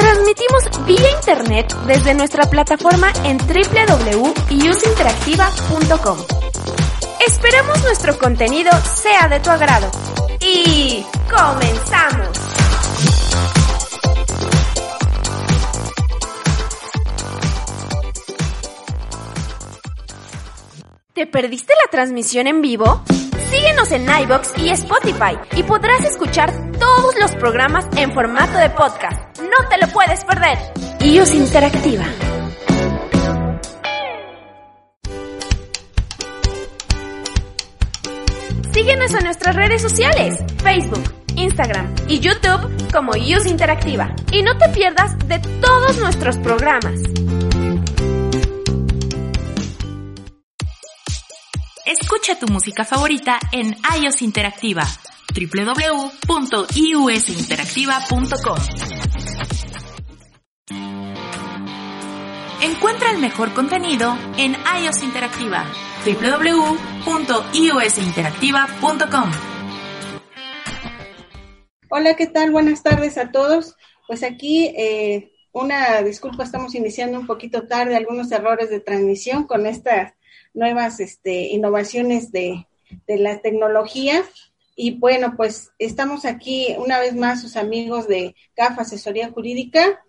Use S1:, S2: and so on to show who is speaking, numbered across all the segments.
S1: Transmitimos vía internet desde nuestra plataforma en www.useinteractiva.com. Esperamos nuestro contenido sea de tu agrado. Y comenzamos. ¿Te perdiste la transmisión en vivo? Síguenos en iBox y Spotify y podrás escuchar todos los programas en formato de podcast. No te lo puedes perder. iOS Interactiva. Síguenos en nuestras redes sociales, Facebook, Instagram y YouTube como iOS Interactiva. Y no te pierdas de todos nuestros programas.
S2: Escucha tu música favorita en iOS Interactiva www.iusinteractiva.com. Encuentra el mejor contenido en iOS Interactiva www.iusinteractiva.com.
S3: Hola, ¿qué tal? Buenas tardes a todos. Pues aquí eh, una disculpa, estamos iniciando un poquito tarde, algunos errores de transmisión con estas nuevas este, innovaciones de, de la tecnología. Y bueno, pues estamos aquí una vez más sus amigos de CAF Asesoría Jurídica,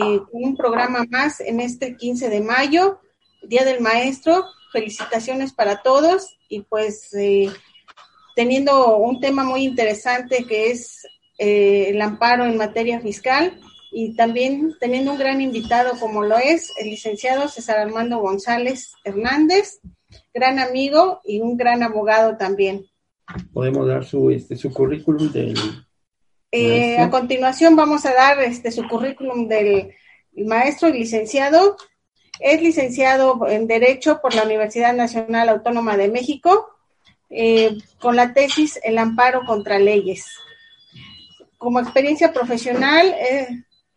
S3: un programa más en este 15 de mayo, Día del Maestro. Felicitaciones para todos y pues eh, teniendo un tema muy interesante que es eh, el amparo en materia fiscal y también teniendo un gran invitado como lo es el licenciado César Armando González Hernández, gran amigo y un gran abogado también.
S4: Podemos dar su, este, su currículum del...
S3: Eh, a continuación vamos a dar este, su currículum del maestro y licenciado. Es licenciado en Derecho por la Universidad Nacional Autónoma de México, eh, con la tesis El amparo contra leyes. Como experiencia profesional, eh,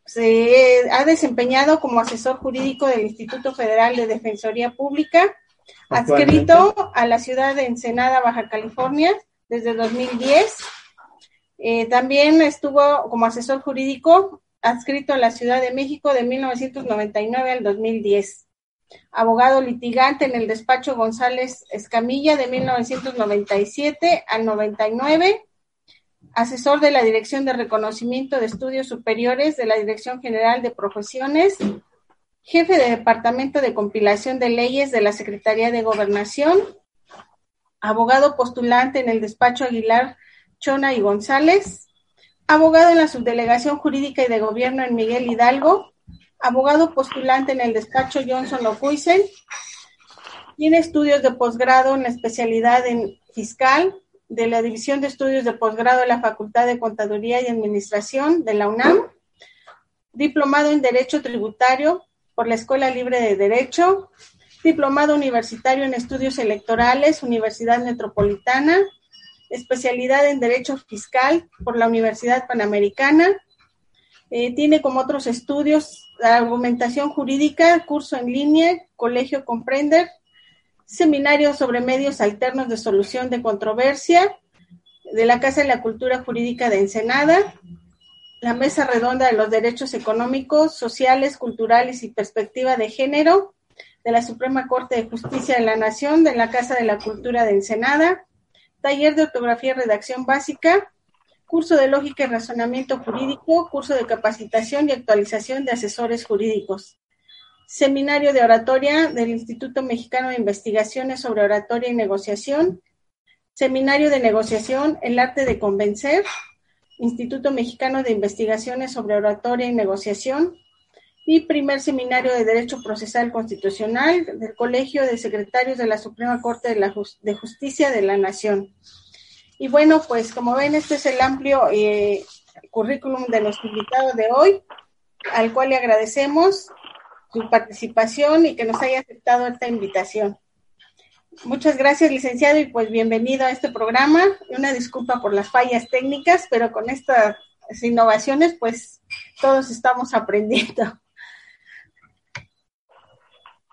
S3: se ha desempeñado como asesor jurídico del Instituto Federal de Defensoría Pública, adscrito a la ciudad de Ensenada, Baja California, desde 2010. Eh, también estuvo como asesor jurídico adscrito a la Ciudad de México de 1999 al 2010. Abogado litigante en el despacho González Escamilla de 1997 al 99 asesor de la Dirección de Reconocimiento de Estudios Superiores de la Dirección General de Profesiones, jefe de Departamento de Compilación de Leyes de la Secretaría de Gobernación, abogado postulante en el despacho Aguilar, Chona y González, abogado en la Subdelegación Jurídica y de Gobierno en Miguel Hidalgo, abogado postulante en el despacho Johnson Ocuisen, tiene estudios de posgrado en la especialidad en fiscal, de la División de Estudios de Posgrado de la Facultad de Contaduría y Administración de la UNAM, diplomado en Derecho Tributario por la Escuela Libre de Derecho, diplomado universitario en Estudios Electorales, Universidad Metropolitana, especialidad en Derecho Fiscal por la Universidad Panamericana, eh, tiene como otros estudios la argumentación jurídica, curso en línea, Colegio Comprender, seminario sobre medios alternos de solución de controversia de la Casa de la Cultura Jurídica de Ensenada, la Mesa Redonda de los Derechos Económicos, Sociales, Culturales y Perspectiva de Género de la Suprema Corte de Justicia de la Nación de la Casa de la Cultura de Ensenada, taller de ortografía y redacción básica, curso de lógica y razonamiento jurídico, curso de capacitación y actualización de asesores jurídicos. Seminario de Oratoria del Instituto Mexicano de Investigaciones sobre Oratoria y Negociación. Seminario de Negociación, El Arte de Convencer. Instituto Mexicano de Investigaciones sobre Oratoria y Negociación. Y primer Seminario de Derecho Procesal Constitucional del Colegio de Secretarios de la Suprema Corte de, la Justicia de la Nación. Y bueno, pues como ven, este es el amplio eh, currículum de los invitados de hoy, al cual le agradecemos su participación y que nos haya aceptado esta invitación. Muchas gracias, licenciado, y pues bienvenido a este programa. Una disculpa por las fallas técnicas, pero con estas innovaciones, pues todos estamos aprendiendo.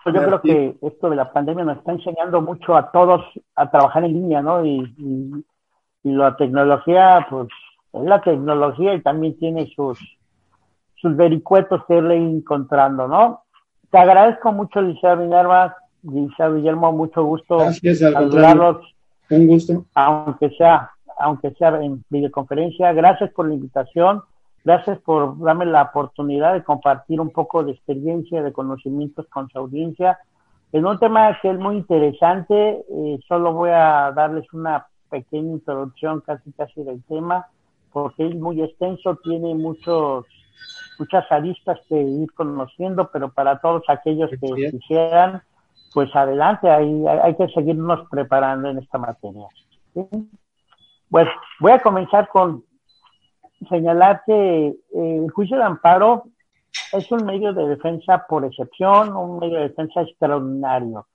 S5: Pues yo creo que esto de la pandemia nos está enseñando mucho a todos a trabajar en línea, ¿no? Y, la tecnología, pues es la tecnología y también tiene sus, sus vericuetos que irle encontrando, ¿no? Te agradezco mucho, Licenciado Minerva, Licenciado Guillermo, mucho gusto
S4: saludarlos. Un gusto.
S5: Aunque sea, aunque sea en videoconferencia. Gracias por la invitación. Gracias por darme la oportunidad de compartir un poco de experiencia, de conocimientos con su audiencia. En un tema que es muy interesante, eh, solo voy a darles una pequeña introducción casi casi del tema, porque es muy extenso, tiene muchos muchas aristas que ir conociendo, pero para todos aquellos que quisieran, pues adelante, hay, hay que seguirnos preparando en esta materia. Pues voy a comenzar con señalar que eh, el juicio de amparo es un medio de defensa por excepción, un medio de defensa extraordinario,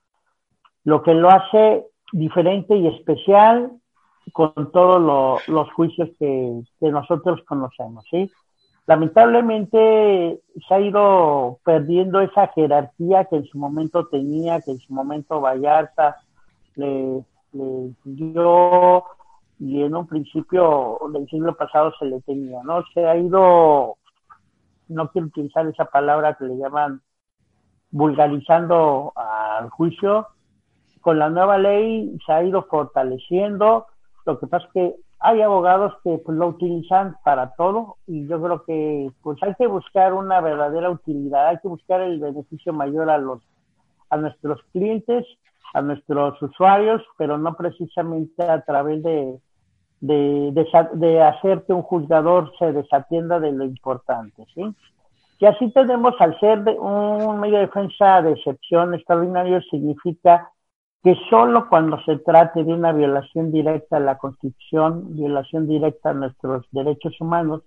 S5: lo que lo hace diferente y especial con todos los juicios que, nosotros conocemos, ¿sí? Lamentablemente se ha ido perdiendo esa jerarquía que en su momento tenía, que en su momento Vallarta le dio y en un principio del siglo pasado se le tenía, ¿no? Se ha ido, no quiero utilizar esa palabra que le llaman vulgarizando al juicio, con la nueva ley se ha ido fortaleciendo, lo que pasa es que hay abogados que pues, lo utilizan para todo y yo creo que pues hay que buscar una verdadera utilidad, hay que buscar el beneficio mayor a los a nuestros clientes, a nuestros usuarios, pero no precisamente a través de de, de, hacer que un juzgador se desatienda de lo importante, ¿sí? Y así tenemos, al ser un medio de defensa de excepción extraordinario, significa que solo cuando se trate de una violación directa a la Constitución, violación directa a nuestros derechos humanos,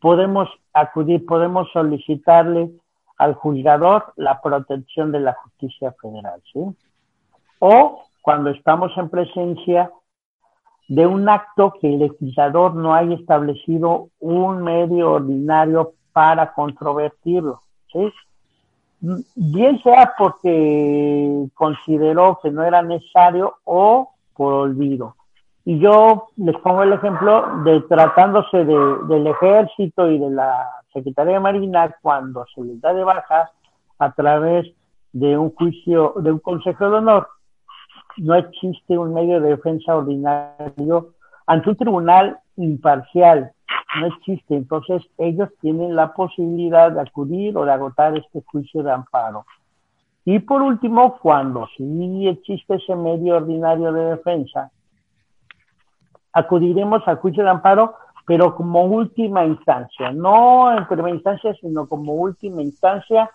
S5: podemos acudir, podemos solicitarle al juzgador la protección de la justicia federal, ¿sí? O cuando estamos en presencia de un acto que el legislador no haya establecido un medio ordinario para controvertirlo. ¿sí? Bien sea porque consideró que no era necesario o por olvido. Y yo les pongo el ejemplo de tratándose de, del ejército y de la Secretaría de Marina cuando se les da de baja a través de un juicio, de un consejo de honor, no existe un medio de defensa ordinario ante un tribunal imparcial. No existe. Entonces, ellos tienen la posibilidad de acudir o de agotar este juicio de amparo. Y por último, cuando sí existe ese medio ordinario de defensa, acudiremos al juicio de amparo, pero como última instancia, no en primera instancia, sino como última instancia,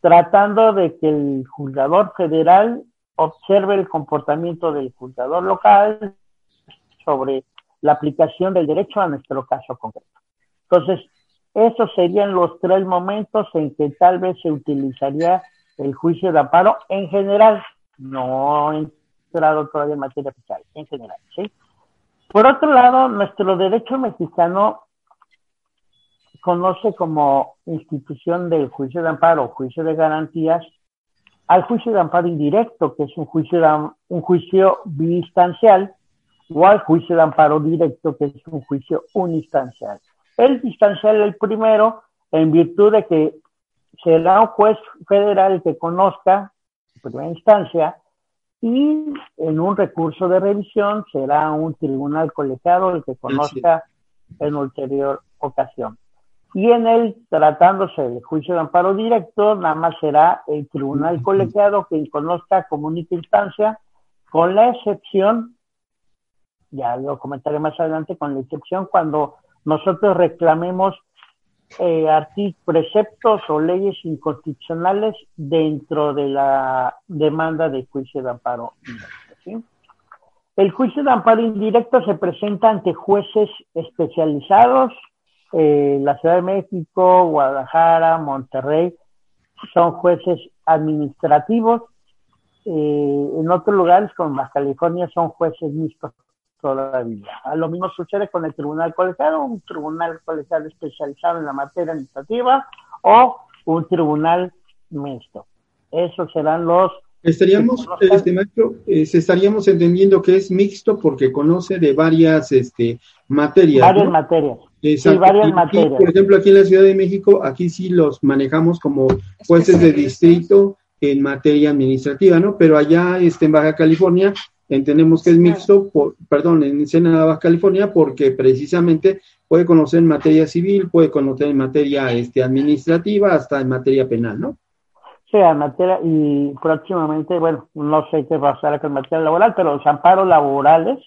S5: tratando de que el juzgador federal observe el comportamiento del juzgador local sobre la aplicación del derecho a nuestro caso concreto. Entonces, esos serían los tres momentos en que tal vez se utilizaría el juicio de amparo en general, no he entrado todavía en materia fiscal, en general, ¿sí? Por otro lado, nuestro derecho mexicano conoce como institución del juicio de amparo juicio de garantías al juicio de amparo indirecto, que es un juicio, de, un juicio biinstancial, o al juicio de amparo directo, que es un juicio uninstancial. El distancial, el primero, en virtud de que será un juez federal el que conozca, en primera instancia, y en un recurso de revisión será un tribunal colegiado el que conozca en ulterior ocasión. Y en el, tratándose de juicio de amparo directo, nada más será el tribunal colegiado quien conozca como única instancia, con la excepción, ya lo comentaré más adelante, con la excepción cuando nosotros reclamemos eh, preceptos o leyes inconstitucionales dentro de la demanda de juicio de amparo directo. El juicio de amparo indirecto se presenta ante jueces especializados eh, la Ciudad de México, Guadalajara, Monterrey, son jueces administrativos. Eh, en otros lugares, como Baja California, son jueces mixtos todavía. Lo mismo sucede con el tribunal colegiado, un tribunal colegiado especializado en la materia administrativa o un tribunal mixto. Esos serán los
S6: Estaríamos, este maestro, eh, estaríamos entendiendo que es mixto porque conoce de varias este, materias.
S5: Varias materias. Sí, varias materias.
S6: por ejemplo, aquí en la Ciudad de México, aquí sí los manejamos como jueces de distrito en materia administrativa, ¿no? Pero allá este, en Baja California entendemos que es mixto, por, perdón, en Senada, Baja California, porque precisamente puede conocer en materia civil, puede conocer en materia este, administrativa, hasta en materia penal, ¿no?
S5: sea materia y próximamente, bueno, no sé qué pasará con materia laboral, pero los amparos laborales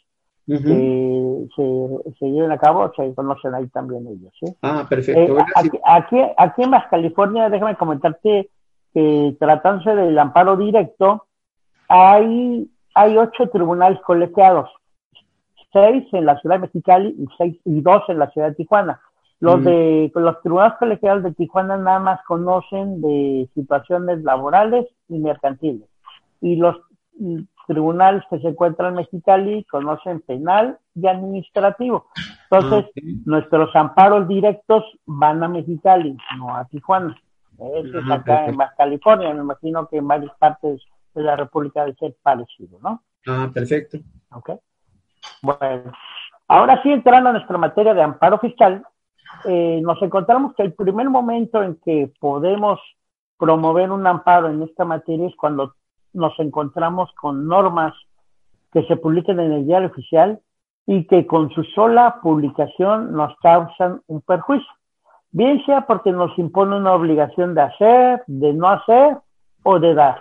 S5: se, se, lleven a cabo se conocen ahí también ellos. ¿sí?
S6: Ah, perfecto.
S5: Eh, aquí, aquí, en Baja California, déjame comentarte que tratándose del amparo directo, hay, hay ocho tribunales colegiados, seis en la ciudad de Mexicali y, seis, y dos en la ciudad de Tijuana. Los de los tribunales colegiados de Tijuana nada más conocen de situaciones laborales y mercantiles. Y los tribunales que se encuentran en Mexicali conocen penal y administrativo. Entonces, nuestros amparos directos van a Mexicali, no a Tijuana. Eso es acá en Baja California. Me imagino que en varias partes de la República debe ser parecido, ¿no?
S6: Ah, perfecto.
S5: Ok. Bueno, ahora sí entrando a nuestra materia de amparo fiscal, eh, nos encontramos que el primer momento en que podemos promover un amparo en esta materia es cuando nos encontramos con normas que se publiquen en el diario oficial y que con su sola publicación nos causan un perjuicio, bien sea porque nos impone una obligación de hacer, de no hacer o de dar.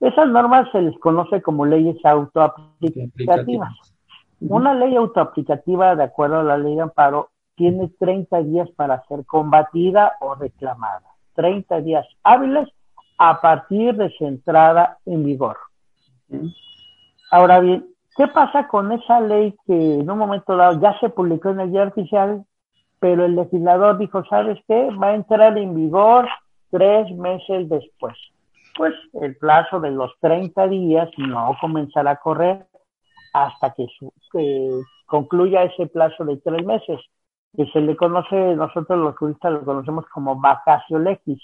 S5: Esas normas se les conoce como leyes autoaplicativas. Una ley autoaplicativa, de acuerdo a la ley de amparo, tiene 30 días para ser combatida o reclamada. 30 días hábiles a partir de su entrada en vigor. Ahora bien, ¿qué pasa con esa ley que en un momento dado ya se publicó en el día oficial, pero el legislador dijo, ¿sabes qué? Va a entrar en vigor tres meses después. Pues el plazo de los 30 días no comenzará a correr hasta que, concluya ese plazo de tres meses, que se le conoce, nosotros los juristas lo conocemos como vacacio legis.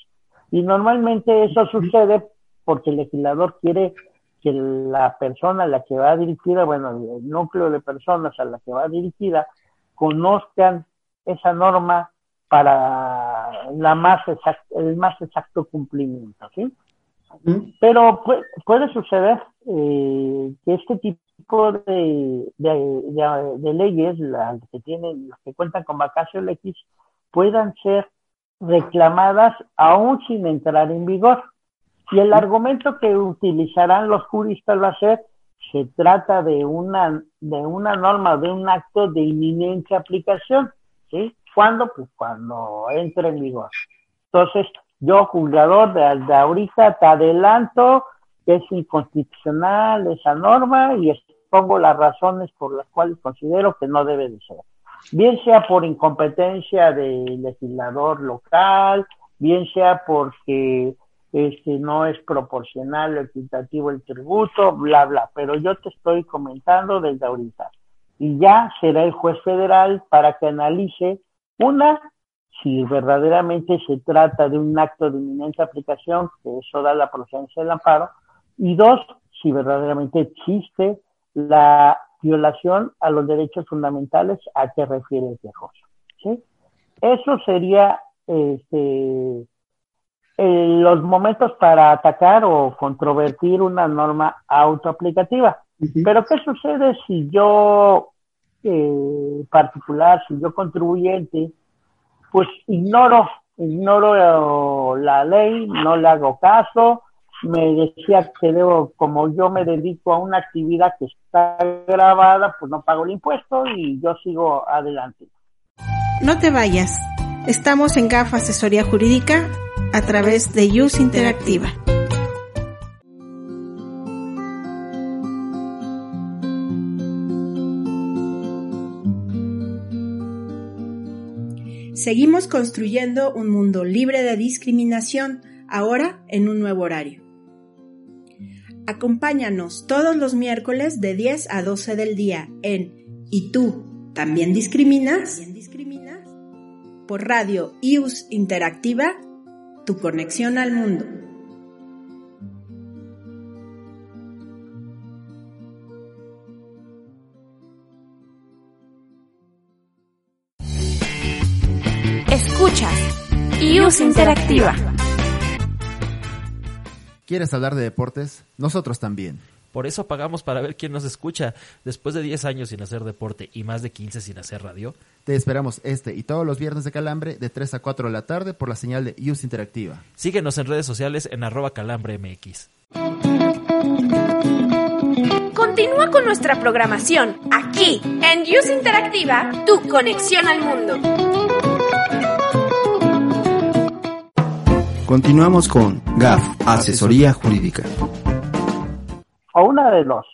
S5: Y normalmente eso sucede porque el legislador quiere que la persona a la que va dirigida, bueno, el núcleo de personas a la que va dirigida, conozcan esa norma para la más el más exacto cumplimiento, ¿sí? Pero puede, suceder eh, que este tipo de, de, leyes, las que tienen, las que cuentan con vacacio X, puedan ser reclamadas aún sin entrar en vigor. Y el argumento que utilizarán los juristas va a ser, se trata de una, de una norma, de un acto de inminente aplicación. ¿Sí? ¿Cuándo? Pues cuando entre en vigor. Entonces, yo, juzgador de, ahorita, te adelanto que es inconstitucional esa norma y expongo las razones por las cuales considero que no debe de ser. Bien sea por incompetencia del legislador local, bien sea porque este no es proporcional o equitativo el tributo, bla, bla. Pero yo te estoy comentando desde ahorita. Y ya será el juez federal para que analice una, si verdaderamente se trata de un acto de inminente aplicación, que eso da la procedencia del amparo, y dos, si verdaderamente existe la violación a los derechos fundamentales a que refiere el quejoso. ¿sí? Eso sería este, los momentos para atacar o controvertir una norma autoaplicativa. Pero ¿qué sucede si yo eh, particular, si yo contribuyente, pues ignoro, ignoro la ley, no le hago caso, me decía que debo, como yo me dedico a una actividad que está grabada, pues no pago el impuesto y yo sigo adelante.
S1: No te vayas. Estamos en GAF Asesoría Jurídica a través de Use Interactiva.
S7: Seguimos construyendo un mundo libre de discriminación, ahora en un nuevo horario. Acompáñanos todos los miércoles de 10 a 12 del día en ¿Y tú también discriminas? Por Radio IUS Interactiva, tu conexión al mundo.
S1: Escuchas IUS Interactiva.
S8: ¿Quieres hablar de deportes? Nosotros también.
S9: Por eso pagamos para ver quién nos escucha. Después de 10 años sin hacer deporte y más de 15 sin hacer radio.
S8: Te esperamos este y todos los viernes de Calambre de 3 a 4 de la tarde por la señal de IUS Interactiva.
S9: Síguenos en redes sociales en arroba calambremx.
S1: Continúa con nuestra programación aquí en IUS Interactiva, tu conexión al mundo.
S8: Continuamos con GAF, Asesoría Jurídica.
S5: O una de dos.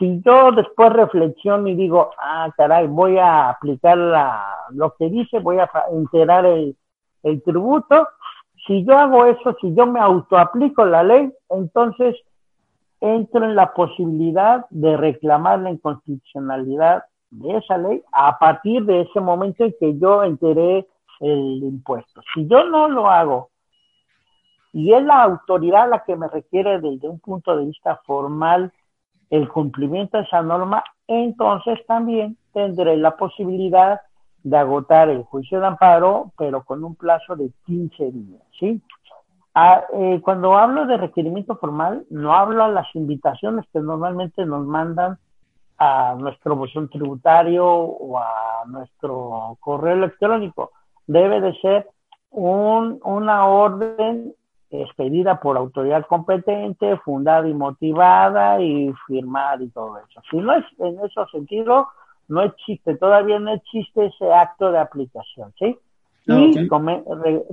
S5: Si yo después reflexiono y digo, ah, caray, voy a aplicar lo que dice, voy a integrar el, el tributo, si yo hago eso, si yo me autoaplico la ley, entonces entro en la posibilidad de reclamar la inconstitucionalidad de esa ley a partir de ese momento en que yo enteré el impuesto. Si yo no lo hago y es la autoridad la que me requiere desde un punto de vista formal el cumplimiento de esa norma, entonces también tendré la posibilidad de agotar el juicio de amparo, pero con un plazo de 15 días, ¿sí? Ah, eh, cuando hablo de requerimiento formal, no hablo a las invitaciones que normalmente nos mandan a nuestro buzón tributario o a nuestro correo electrónico. Debe de ser un, una orden expedida por autoridad competente, fundada y motivada y firmada y todo eso. Si no es en ese sentido, no existe, todavía no existe ese acto de aplicación, ¿sí? Ah, y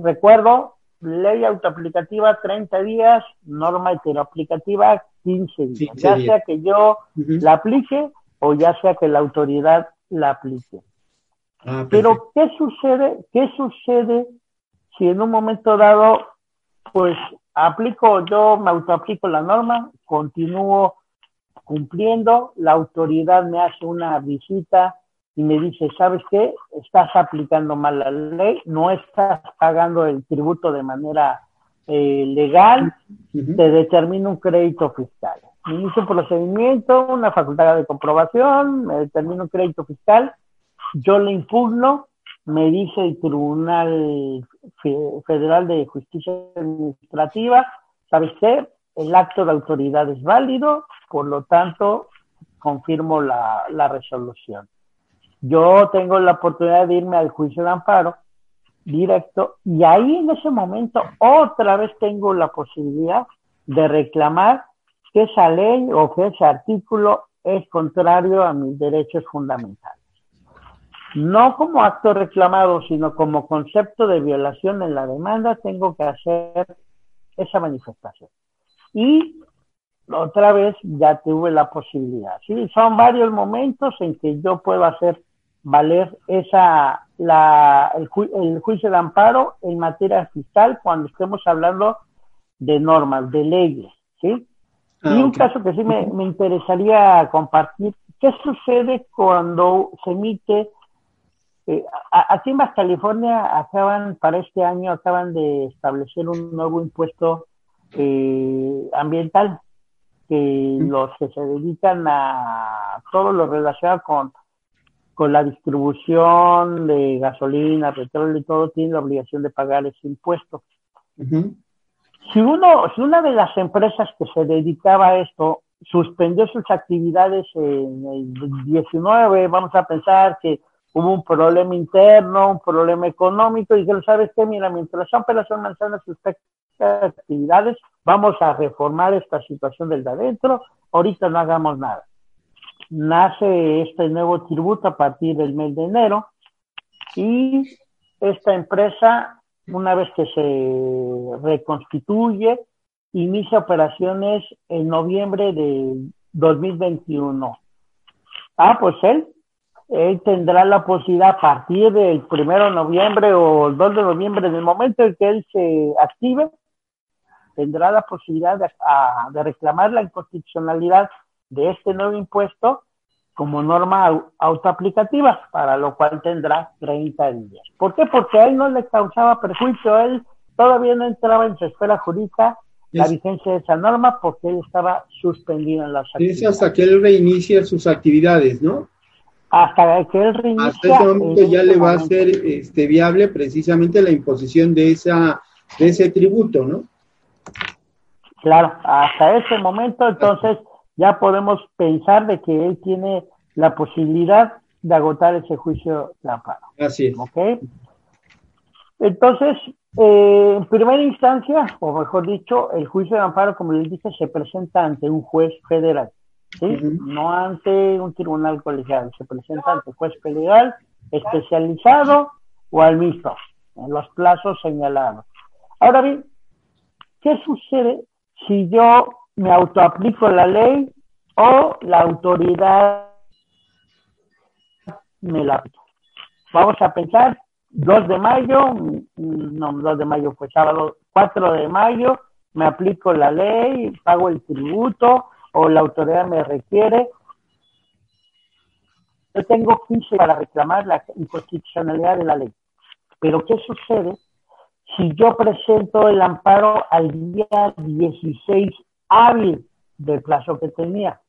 S5: recuerdo, ley autoaplicativa 30 días, norma heteroaplicativa 15 días, ya sea que yo la aplique o ya sea que la autoridad la aplique. Ah, Pero, ¿qué sucede? ¿Qué sucede si en un momento dado pues aplico, yo me autoaplico la norma, continúo cumpliendo, la autoridad me hace una visita y me dice, ¿sabes qué? Estás aplicando mal la ley, no estás pagando el tributo de manera eh, legal, te determina un crédito fiscal. Me inicio un procedimiento, una facultad de comprobación, me determina un crédito fiscal, yo le impugno, me dice el Tribunal Federal de Justicia Administrativa, ¿sabes qué? El acto de autoridad es válido, por lo tanto, confirmo la, la resolución. Yo tengo la oportunidad de irme al juicio de amparo directo y ahí en ese momento otra vez tengo la posibilidad de reclamar que esa ley o que ese artículo es contrario a mis derechos fundamentales no como acto reclamado, sino como concepto de violación en la demanda, tengo que hacer esa manifestación. Y otra vez ya tuve la posibilidad. Sí, son varios momentos en que yo puedo hacer valer esa la, el, juicio de amparo en materia fiscal cuando estemos hablando de normas, de leyes, ¿sí? Ah, y un caso que sí me, me interesaría compartir, ¿qué sucede cuando se emite eh, aquí en Baja California acaban, para este año, acaban de establecer un nuevo impuesto eh, ambiental que los que se dedican a todo lo relacionado con, con la distribución de gasolina, petróleo y todo, tienen la obligación de pagar ese impuesto. Si uno, si una de las empresas que se dedicaba a esto suspendió sus actividades en el 19, vamos a pensar que hubo un problema interno, un problema económico, y dijeron, ¿sabes qué? Mira, mientras son pelas son manzanas sus actividades, vamos a reformar esta situación del de adentro, ahorita no hagamos nada. Nace este nuevo tributo a partir del mes de enero, y esta empresa, una vez que se reconstituye, inicia operaciones en noviembre de 2021. Ah, pues él él tendrá la posibilidad a partir del primero de noviembre o el 2 de noviembre, en el momento en que él se active, tendrá la posibilidad de, de reclamar la inconstitucionalidad de este nuevo impuesto como norma autoaplicativa, para lo cual tendrá 30 días. ¿Por qué? Porque a él no le causaba perjuicio, él todavía no entraba en su esfera jurídica la vigencia de esa norma porque él estaba suspendido en las actividades.
S6: Es hasta que él reinicie sus actividades, ¿no?
S5: Hasta que él.
S6: Hasta ese momento ya le va a ser este, viable precisamente la imposición de, esa, de ese tributo, ¿no?
S5: Claro, hasta ese momento entonces ya podemos pensar de que él tiene la posibilidad de agotar ese juicio de amparo.
S6: Así es.
S5: ¿Ok? Entonces, eh, en primera instancia, o mejor dicho, el juicio de amparo, como les dije, se presenta ante un juez federal, ¿sí? No ante un tribunal colegial, se presenta ante un juez federal especializado o al mixto, en los plazos señalados. Ahora bien, ¿qué sucede si yo me autoaplico la ley o la autoridad me la Vamos a pensar 2 de mayo, no, 2 de mayo fue sábado, 4 de mayo, me aplico la ley, pago el tributo o la autoridad me requiere. Yo tengo 15 para reclamar la inconstitucionalidad de la ley. Pero ¿qué sucede si yo presento el amparo al día 16 hábil del plazo que tenía?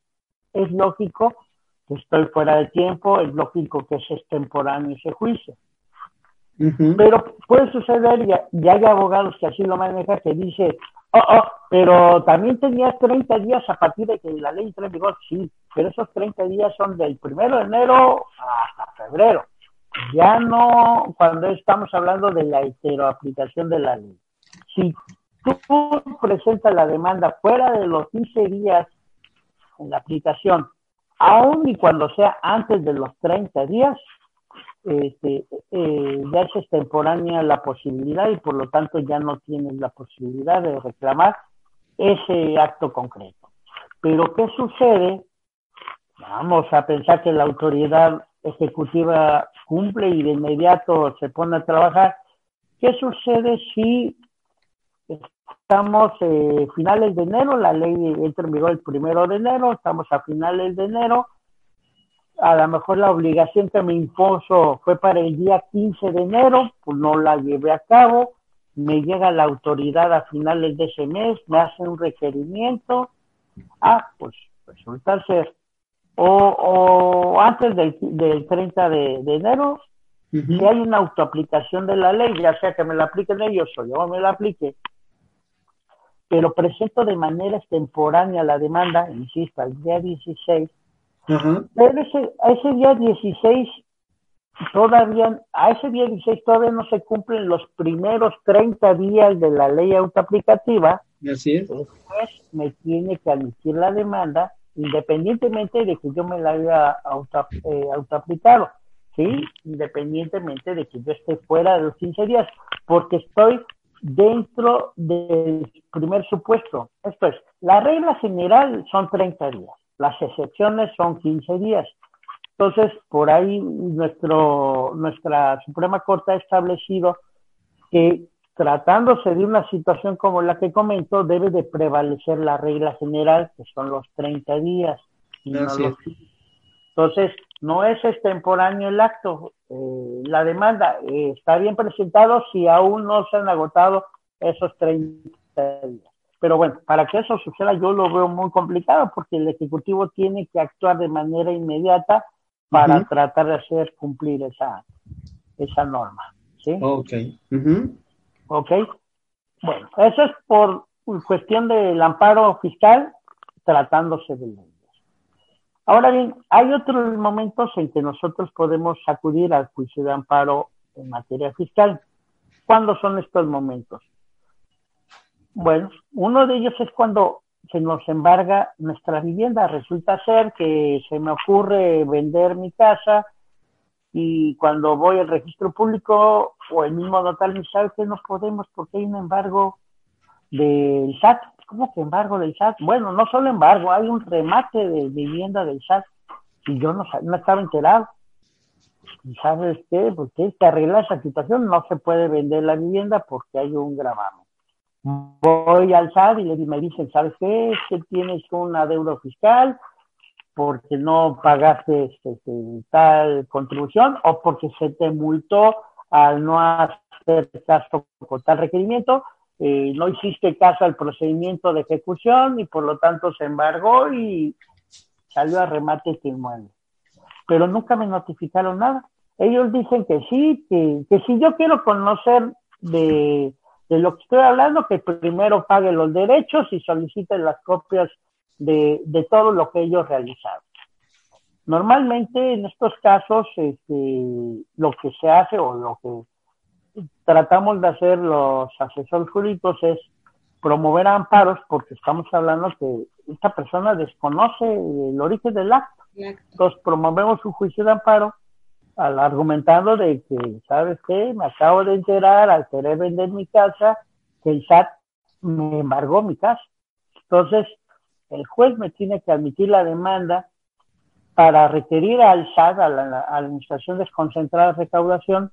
S5: Es lógico que estoy fuera de tiempo, es lógico que es extemporáneo ese juicio. Pero puede suceder, y, hay abogados que así lo manejan, que dice, oh, oh, pero también tenías 30 días a partir de que la ley entró en vigor, sí, pero esos 30 días son del primero de enero hasta febrero. Ya no cuando estamos hablando de la heteroaplicación de la ley. Si tú presentas la demanda fuera de los 15 días en la aplicación, aun y cuando sea antes de los 30 días, este, eh, ya es extemporánea la posibilidad y por lo tanto ya no tienes la posibilidad de reclamar ese acto concreto. Pero ¿qué sucede? Vamos a pensar que la autoridad ejecutiva cumple y de inmediato se pone a trabajar. ¿Qué sucede si estamos eh, finales de enero, la ley entra en vigor el primero de enero, estamos a finales de enero, a lo mejor la obligación que me impuso fue para el día 15 de enero, pues no la llevé a cabo, me llega la autoridad a finales de ese mes, me hace un requerimiento, ah, pues resulta ser, o, o antes del, del 30 de, enero, si hay una autoaplicación de la ley, ya sea que me la apliquen ellos o yo me la aplique, pero presento de manera extemporánea la demanda, insisto, al día 16, pero ese, a ese día 16 todavía, a ese día 16 todavía no se cumplen los primeros 30 días de la ley autoaplicativa.
S6: Así es.
S5: Después me tiene que admitir la demanda independientemente de que yo me la haya auto, eh, autoaplicado, ¿sí? Independientemente de que yo esté fuera de los 15 días, porque estoy dentro del primer supuesto. Esto es, la regla general son 30 días. Las excepciones son 15 días. Entonces, por ahí nuestro, nuestra Suprema Corte ha establecido que tratándose de una situación como la que comento, debe de prevalecer la regla general, que son los 30 días. Entonces, no es extemporáneo el acto. Eh, la demanda eh, está bien presentado si aún no se han agotado esos 30 días. Pero bueno, para que eso suceda yo lo veo muy complicado porque el Ejecutivo tiene que actuar de manera inmediata para tratar de hacer cumplir esa, esa norma. ¿sí?
S6: Ok.
S5: Ok. Bueno, eso es por cuestión del amparo fiscal tratándose de leyes. Ahora bien, hay otros momentos en que nosotros podemos acudir al juicio de amparo en materia fiscal. ¿Cuándo son estos momentos? Bueno, uno de ellos es cuando se nos embarga nuestra vivienda. Resulta ser que se me ocurre vender mi casa y cuando voy al registro público o el mismo notario me sabe que no podemos porque hay un embargo del SAT. ¿Cómo que embargo del SAT? Bueno, no solo embargo, hay un remate de vivienda del SAT y yo no, estaba enterado. y sabes qué, pues tienes que arreglar esa situación, no se puede vender la vivienda porque hay un gravamen. Voy al SAT y le, me dicen, ¿sabes qué? Es que tienes una deuda fiscal porque no pagaste este, tal contribución o porque se te multó al no hacer caso con tal requerimiento, eh, no hiciste caso al procedimiento de ejecución y por lo tanto se embargó y salió a remate este inmueble. Pero nunca me notificaron nada. Ellos dicen que sí, que, que si yo quiero conocer de, de lo que estoy hablando, que primero pague los derechos y solicite las copias de, de todo lo que ellos realizaron. Normalmente en estos casos este, lo que se hace o lo que tratamos de hacer los asesores jurídicos es promover amparos porque estamos hablando que esta persona desconoce el origen del acto. Entonces promovemos un juicio de amparo al argumentando de que, ¿sabes qué? Me acabo de enterar al querer vender mi casa que el SAT me embargó mi casa. Entonces, el juez me tiene que admitir la demanda para requerir al SAT, a la, Administración Desconcentrada de Recaudación,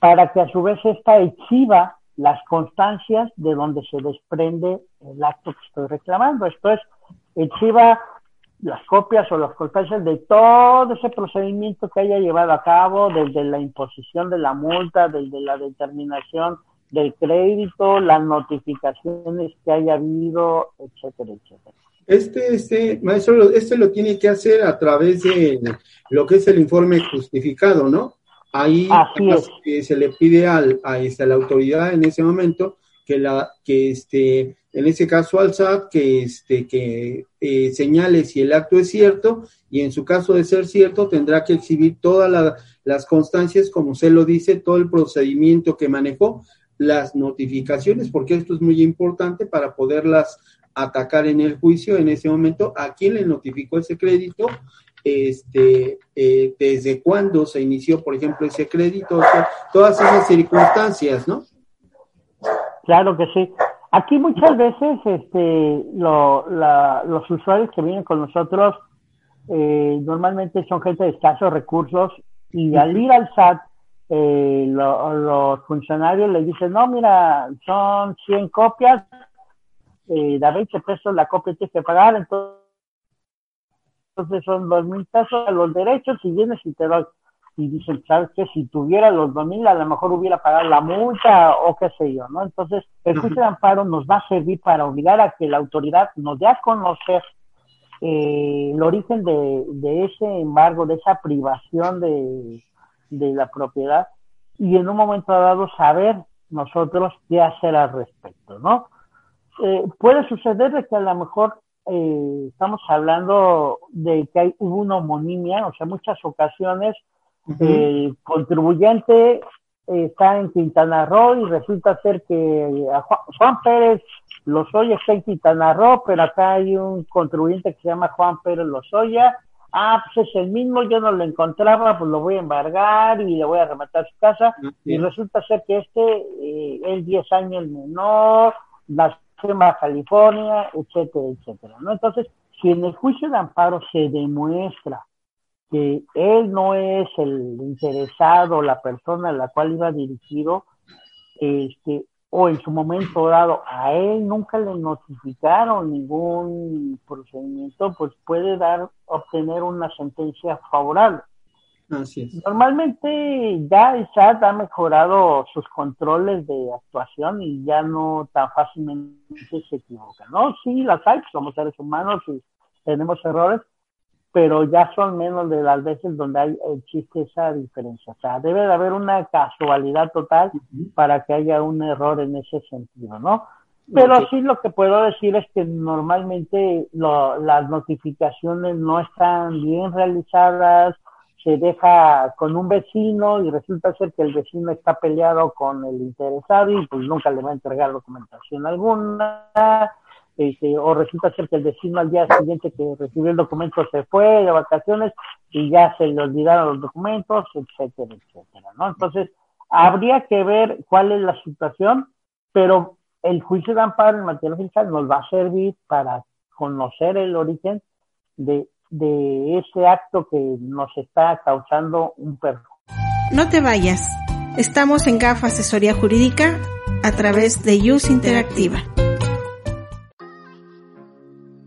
S5: para que a su vez esta exhiba las constancias de donde se desprende el acto que estoy reclamando. Esto es, exhiba las copias o las constancias de todo ese procedimiento que haya llevado a cabo, desde la imposición de la multa, desde la determinación del crédito, las notificaciones que haya habido, etcétera, etcétera.
S6: Este, este, maestro, este lo tiene que hacer a través de lo que es el informe justificado, ¿no? Ahí se le pide al, a, esta, la autoridad en ese momento que la, que este, en ese caso al SAT, que este, que eh, señale si el acto es cierto y en su caso de ser cierto tendrá que exhibir todas las constancias, como se lo dice, todo el procedimiento que manejó, las notificaciones, porque esto es muy importante para poderlas atacar en el juicio en ese momento a quién le notificó ese crédito, este, eh, desde cuándo se inició, por ejemplo, ese crédito, todas esas circunstancias, ¿no?
S5: Claro que sí. Aquí muchas veces este, lo, la, los usuarios que vienen con nosotros eh, normalmente son gente de escasos recursos y al ir al SAT eh, los funcionarios le dicen, no, mira, son 100 copias, eh, da 20 pesos la copia tienes que pagar, entonces, son dos mil pesos a los derechos y vienes y te doy. Y dicen, ¿sabes qué? Si tuviera los dos mil, a lo mejor hubiera pagado la multa o qué sé yo, ¿no? Entonces, el juicio de amparo nos va a servir para obligar a que la autoridad nos dé a conocer eh, el origen de, de, ese embargo, de esa privación de, de la propiedad y en un momento dado saber nosotros qué hacer al respecto, ¿no? Eh, puede suceder que a lo mejor eh, estamos hablando de que hay, hubo una homonimia, o sea, muchas ocasiones el contribuyente está en Quintana Roo y resulta ser que Juan, Pérez Lozoya está en Quintana Roo, pero acá hay un contribuyente que se llama Juan Pérez Lozoya. Ah, pues es el mismo, yo no lo encontraba, pues lo voy a embargar y le voy a rematar su casa. Y resulta ser que este eh, es 10 años menor, las Baja California, etcétera, etcétera. ¿no? Entonces, si en el juicio de amparo se demuestra que él no es el interesado, la persona a la cual iba dirigido, este, o en su momento dado a él nunca le notificaron ningún procedimiento, pues puede dar, obtener una sentencia favorable. Normalmente ya el SAT ha mejorado sus controles de actuación y ya no tan fácilmente se equivoca, ¿no? Sí, las hay, somos seres humanos y tenemos errores, pero ya son menos de las veces donde hay, existe esa diferencia. O sea, debe de haber una casualidad total para que haya un error en ese sentido, ¿no? Pero sí lo que puedo decir es que normalmente las notificaciones no están bien realizadas, se deja con un vecino y resulta ser que el vecino está peleado con el interesado y pues nunca le va a entregar documentación alguna, este, o resulta ser que el vecino al día siguiente que recibió el documento se fue de vacaciones y ya se le olvidaron los documentos, etcétera, etcétera, ¿no? Entonces, habría que ver cuál es la situación, pero el juicio de amparo en materia fiscal nos va a servir para conocer el origen de de ese acto que nos está causando un perjuicio.
S7: No te vayas. Estamos en GAF Asesoría Jurídica a través de Use Interactiva.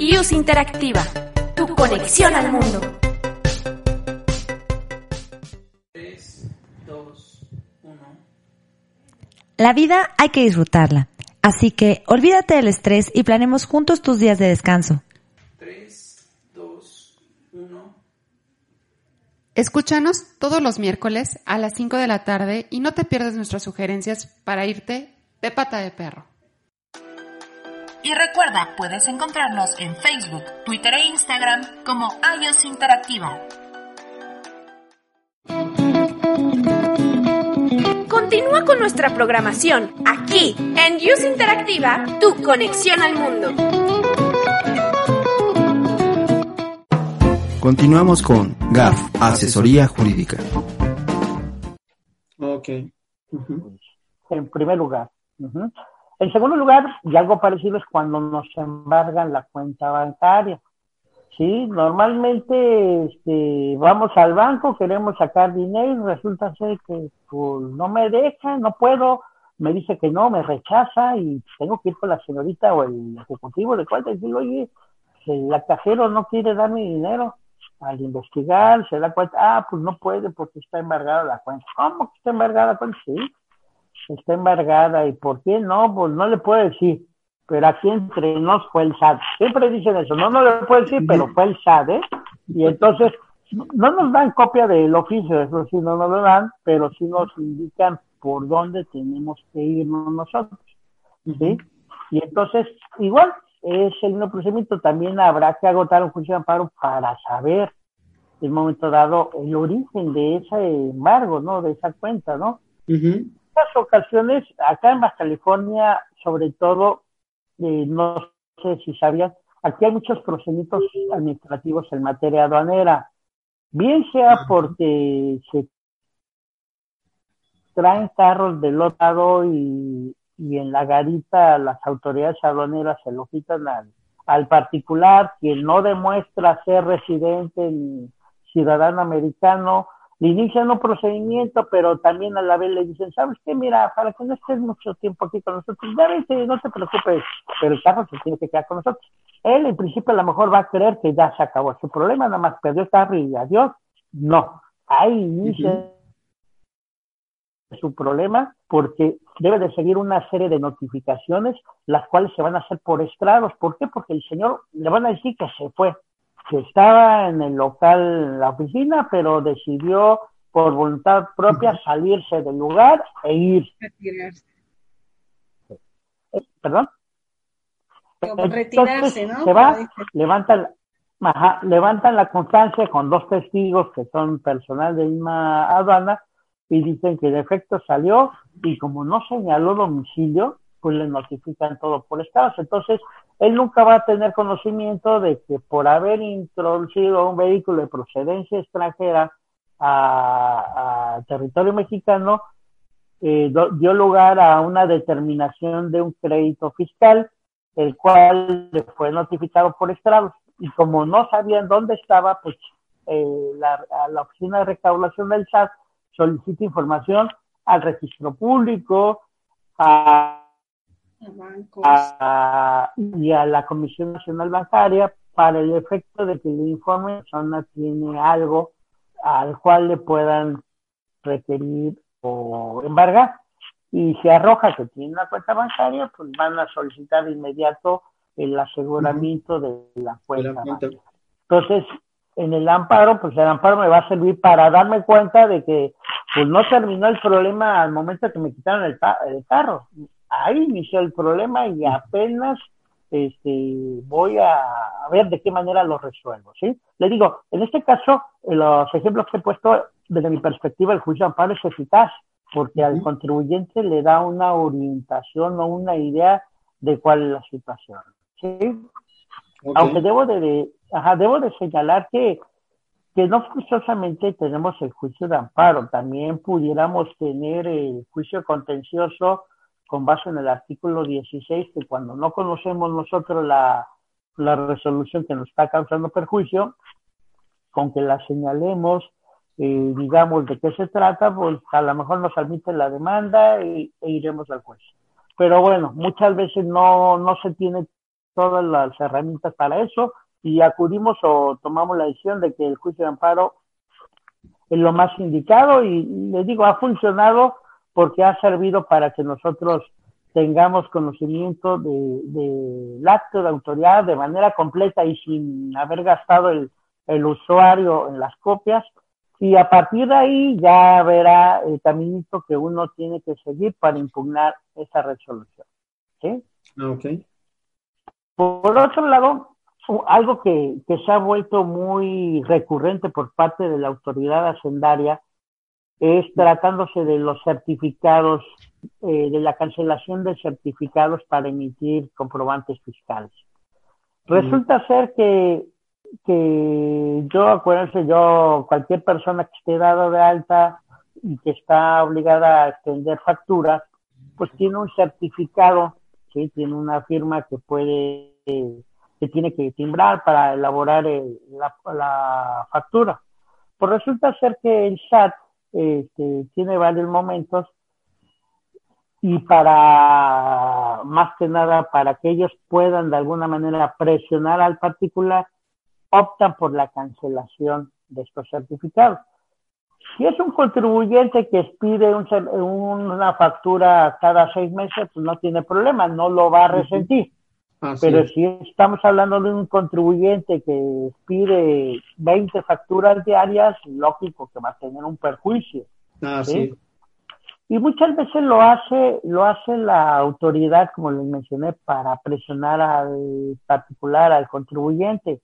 S1: iOS Interactiva, tu conexión al mundo.
S10: 3, 2, 1.
S11: La vida hay que disfrutarla, así que olvídate del estrés y planemos juntos tus días de descanso.
S10: 3, 2, 1.
S12: Escúchanos todos los miércoles a las 5 de la tarde y no te pierdas nuestras sugerencias para irte de pata de perro.
S2: Y recuerda, puedes encontrarnos en Facebook, Twitter e Instagram como iOS Interactiva.
S1: Continúa con nuestra programación aquí en Use Interactiva, tu conexión al mundo.
S8: Continuamos con GAF, Asesoría Jurídica.
S6: Ok.
S5: En primer lugar. En segundo lugar, y algo parecido es cuando nos embargan la cuenta bancaria. Sí, normalmente este, vamos al banco, queremos sacar dinero y resulta ser que pues, no me deja, no puedo, me dice que no, me rechaza y tengo que ir con la señorita o el ejecutivo de cuenta y decirle, oye, la cajero no quiere darme dinero. Al investigar se da cuenta, ah, pues no puede porque está embargada la cuenta. ¿Cómo que está embargada la cuenta? Sí, está embargada. ¿Y por qué no? Pues no le puedo decir. Pero aquí entre nos fue el SAT. Siempre dicen eso. No, no le puedo decir, pero fue el SAT, ¿eh? Y entonces, no nos dan copia del oficio, eso sí, no nos lo dan, pero sí nos indican por dónde tenemos que irnos nosotros. ¿Sí? Y entonces, igual, es el mismo procedimiento. También habrá que agotar un juicio de amparo para saber en un momento dado el origen de ese embargo, ¿no? De esa cuenta, ¿no? En muchas ocasiones, acá en Baja California, sobre todo, eh, no sé si sabían, aquí hay muchos procedimientos administrativos en materia aduanera. Bien sea porque se traen carros del otro lado y, y en la garita las autoridades aduaneras se lo quitan al, al particular, quien no demuestra ser residente ni ciudadano americano, le inician un procedimiento, pero también a la vez le dicen, ¿sabes qué? Mira, para que no estés mucho tiempo aquí con nosotros, ya vete, no te preocupes, pero el carro se tiene que quedar con nosotros. Él en principio a lo mejor va a creer que ya se acabó su problema, nada más perdió el carro y adiós. No, ahí inicia su problema porque debe de seguir una serie de notificaciones, las cuales se van a hacer por estrados. ¿Por qué? Porque el señor le van a decir que se fue, que estaba en el local, en la oficina, pero decidió por voluntad propia salirse del lugar e ir.
S3: Retirarse.
S5: Eh, ¿Perdón?
S3: Como retirarse, ¿no?
S5: Se va, levantan, ajá, levantan la constancia con dos testigos que son personal de misma aduana y dicen que de efecto salió y como no señaló domicilio, pues le notifican todo por estados. Entonces, él nunca va a tener conocimiento de que por haber introducido un vehículo de procedencia extranjera a, territorio mexicano, eh, dio lugar a una determinación de un crédito fiscal, el cual le fue notificado por estrados. Y como no sabían dónde estaba, pues eh, la, la oficina de recaudación del SAT solicita información al registro público, a a, y a la Comisión Nacional Bancaria para el efecto de que el informe la persona tiene algo al cual le puedan requerir o embargar. Y si arroja que tiene una cuenta bancaria, pues van a solicitar de inmediato el aseguramiento uh -huh. de la cuenta. Entonces, en el amparo, pues el amparo me va a servir para darme cuenta de que pues no terminó el problema al momento que me quitaron el, el carro ahí inició el problema y apenas este, voy a, ver de qué manera lo resuelvo, ¿sí? Le digo, en este caso, los ejemplos que he puesto desde mi perspectiva, el juicio de amparo es eficaz porque al contribuyente le da una orientación o una idea de cuál es la situación. ¿sí? Aunque debo de, ajá, debo de señalar que, que no forzosamente tenemos el juicio de amparo, también pudiéramos tener el juicio contencioso con base en el artículo 16, que cuando no conocemos nosotros la, resolución que nos está causando perjuicio, con que la señalemos, eh, digamos de qué se trata, pues a lo mejor nos admite la demanda e iremos al juez. Pero bueno, muchas veces no, no se tiene todas las herramientas para eso y acudimos o tomamos la decisión de que el juicio de amparo es lo más indicado y les digo, ha funcionado porque ha servido para que nosotros tengamos conocimiento del de, acto de autoridad de manera completa y sin haber gastado el, el usuario en las copias. Y a partir de ahí ya verá el caminito que uno tiene que seguir para impugnar esa resolución. ¿sí?
S6: Ok.
S5: Por otro lado, algo que, que se ha vuelto muy recurrente por parte de la autoridad hacendaria es tratándose de los certificados, eh, de la cancelación de certificados para emitir comprobantes fiscales. Resulta ser que, que yo, acuérdense, yo, cualquier persona que esté dado de alta y que está obligada a extender facturas, pues tiene un certificado, ¿sí? tiene una firma que puede, que tiene que timbrar para elaborar la, la factura. Pues resulta ser que el SAT este, tiene varios momentos y para más que nada para que ellos puedan de alguna manera presionar al particular, optan por la cancelación de estos certificados. Si es un contribuyente que expide un, una factura cada seis meses, pues no tiene problema, no lo va a resentir. Pero si estamos hablando de un contribuyente que pide 20 facturas diarias, lógico que va a tener un perjuicio.
S6: Ah, ¿sí?
S5: Y muchas veces lo hace, lo hace la autoridad, como les mencioné, para presionar al particular, al contribuyente.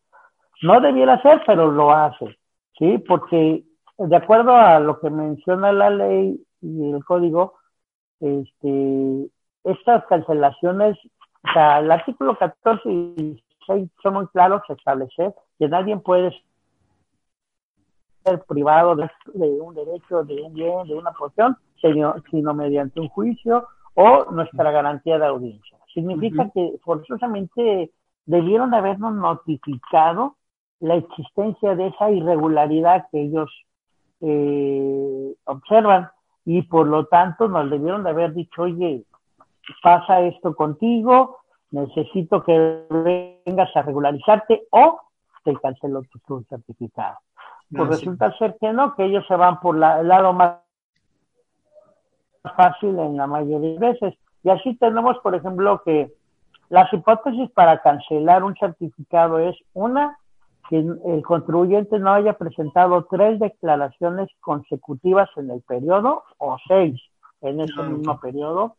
S5: No debiera ser, pero lo hace, ¿sí? Porque de acuerdo a lo que menciona la ley y el código, este, estas cancelaciones o sea, el artículo 14 y 6 son muy claros, establecer que nadie puede ser privado de, un derecho, de un bien, de una porción, sino, sino mediante un juicio o nuestra garantía de audiencia. Significa que forzosamente debieron de habernos notificado la existencia de esa irregularidad que ellos eh, observan y por lo tanto nos debieron de haber dicho, oye, pasa esto contigo, necesito que vengas a regularizarte o te cancelo tu, certificado. Pues resulta ser que no, que ellos se van por la, el lado más fácil en la mayoría de veces. Y así tenemos, por ejemplo, que las hipótesis para cancelar un certificado es una, que el contribuyente no haya presentado tres declaraciones consecutivas en el periodo o seis en ese mismo periodo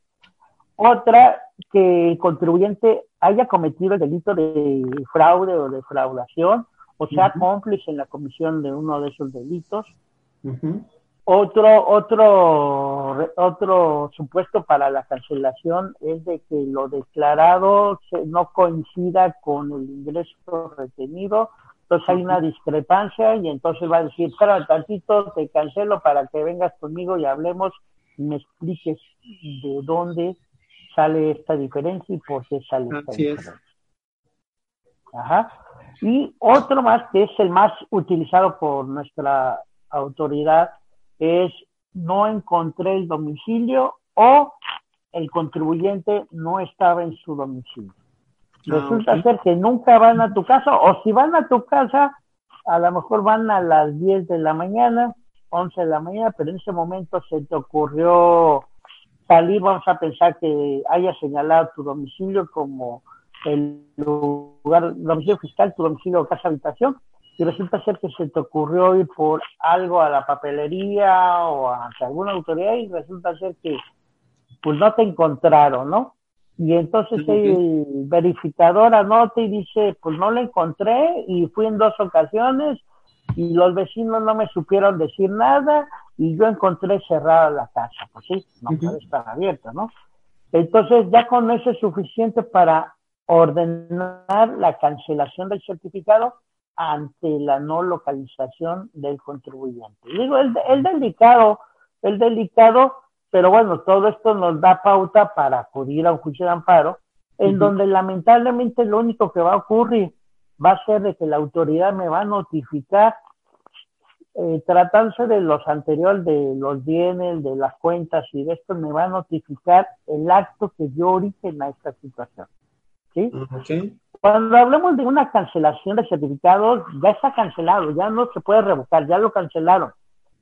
S5: otra, que el contribuyente haya cometido el delito de fraude o defraudación, o sea, cómplice en la comisión de uno de esos delitos. Otro, otro, otro supuesto para la cancelación es de que lo declarado no coincida con el ingreso retenido, entonces hay una discrepancia y entonces va a decir, espera tantito, te cancelo para que vengas conmigo y hablemos y me expliques de dónde sale esta diferencia y por qué sale esta diferencia. Ajá. Y otro más, que es el más utilizado por nuestra autoridad, es no encontré el domicilio o el contribuyente no estaba en su domicilio. Ah, Resulta ser que nunca van a tu casa, o si van a tu casa, a lo mejor van a las 10 de la mañana, 11 de la mañana, pero en ese momento se te ocurrió salir, vamos a pensar que haya señalado tu domicilio como el lugar, domicilio fiscal, tu domicilio o casa habitación, y resulta ser que se te ocurrió ir por algo a la papelería o a alguna autoridad y resulta ser que pues no te encontraron, ¿no? Y entonces el verificador anota y dice, pues no la encontré y fui en dos ocasiones y los vecinos no me supieron decir nada y yo encontré cerrada la casa. Pues sí, no puede estar abierta, ¿no? Entonces ya con eso es suficiente para ordenar la cancelación del certificado ante la no localización del contribuyente. Digo, el, el delicado, el delicado, pero bueno, todo esto nos da pauta para acudir a un juicio de amparo, en donde lamentablemente lo único que va a ocurrir va a ser de que la autoridad me va a notificar, eh, tratándose de los anteriores, de los bienes, de las cuentas y de esto, me va a notificar el acto que dio origen a esta situación. ¿Sí? Cuando hablemos de una cancelación de certificados, ya está cancelado, ya no se puede revocar, ya lo cancelaron.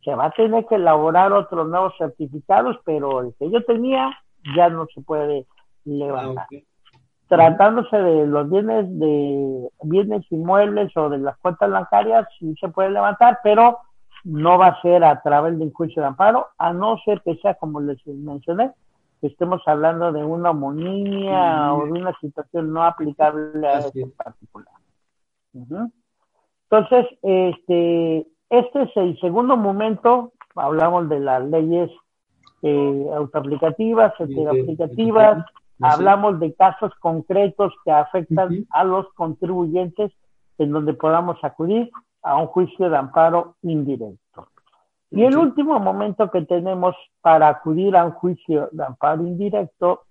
S5: Se va a tener que elaborar otros nuevos certificados, pero el que yo tenía ya no se puede levantar.
S6: Ah,
S5: Tratándose de los bienes de bienes inmuebles o de las cuentas bancarias, sí se puede levantar, pero no va a ser a través del juicio de amparo, a no ser que sea, como les mencioné, que estemos hablando de una homonimia o de una situación no aplicable a este particular. Entonces, este, este es el segundo momento, hablamos de las leyes eh, autoaplicativas, aplicativas, hablamos de casos concretos que afectan a los contribuyentes en donde podamos acudir a un juicio de amparo indirecto. Y el último momento que tenemos para acudir a un juicio de amparo indirecto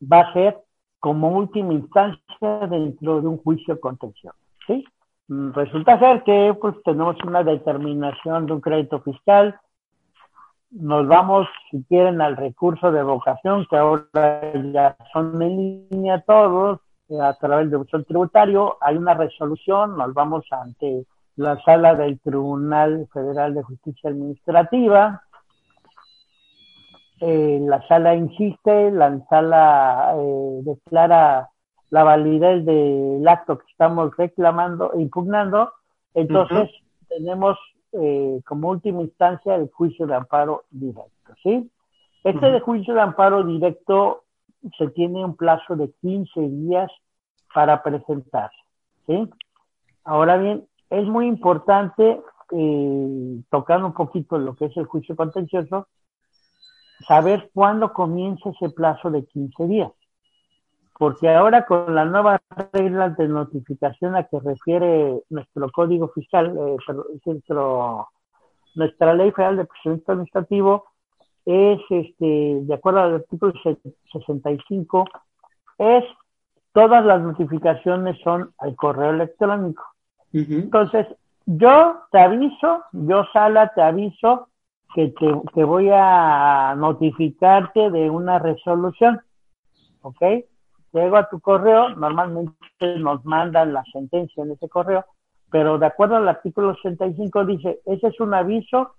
S5: va a ser como última instancia dentro de un juicio contencioso. ¿sí? Mm, Resulta ser que pues, tenemos una determinación de un crédito fiscal, nos vamos, si quieren, al recurso de vocación, que ahora ya son en línea todos, eh, a través de buzón tributario, hay una resolución, nos vamos ante la sala del Tribunal Federal de Justicia Administrativa, eh, la sala insiste, la sala eh, declara la validez del acto que estamos reclamando, impugnando, entonces tenemos eh, como última instancia el juicio de amparo directo, ¿sí? Este de juicio de amparo directo se tiene un plazo de 15 días para presentarse, ¿sí? Ahora bien, es muy importante, eh, tocando un poquito lo que es el juicio contencioso, saber cuándo comienza ese plazo de 15 días. Porque ahora con la nueva regla de notificación a que refiere nuestro código fiscal, eh, nuestro, nuestra ley federal de procedimiento administrativo, es, este, de acuerdo al artículo se- 65, es todas las notificaciones son al correo electrónico. Entonces, yo te aviso, yo Sala te aviso que te que voy a notificarte de una resolución, ¿ok? Llego a tu correo, normalmente nos mandan la sentencia en ese correo, pero de acuerdo al artículo 65 dice, ese es un aviso,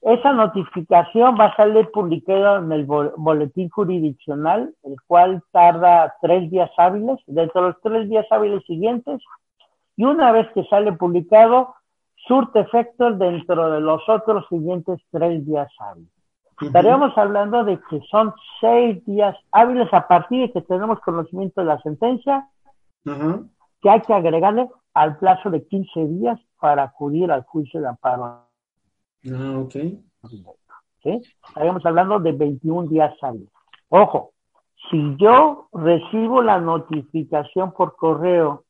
S5: esa notificación va a salir publicada en el bo- boletín jurisdiccional, el cual tarda tres días hábiles, dentro de los tres días hábiles siguientes, y una vez que sale publicado, surte efectos dentro de los otros siguientes tres días hábiles. Estaríamos hablando de que son seis días hábiles a partir de que tenemos conocimiento de la sentencia, que hay que agregarle al plazo de 15 días para acudir al juicio de amparo.
S6: Ah, ok.
S5: ¿sí? Estaríamos hablando de 21 días hábiles. Ojo, si yo recibo la notificación por correo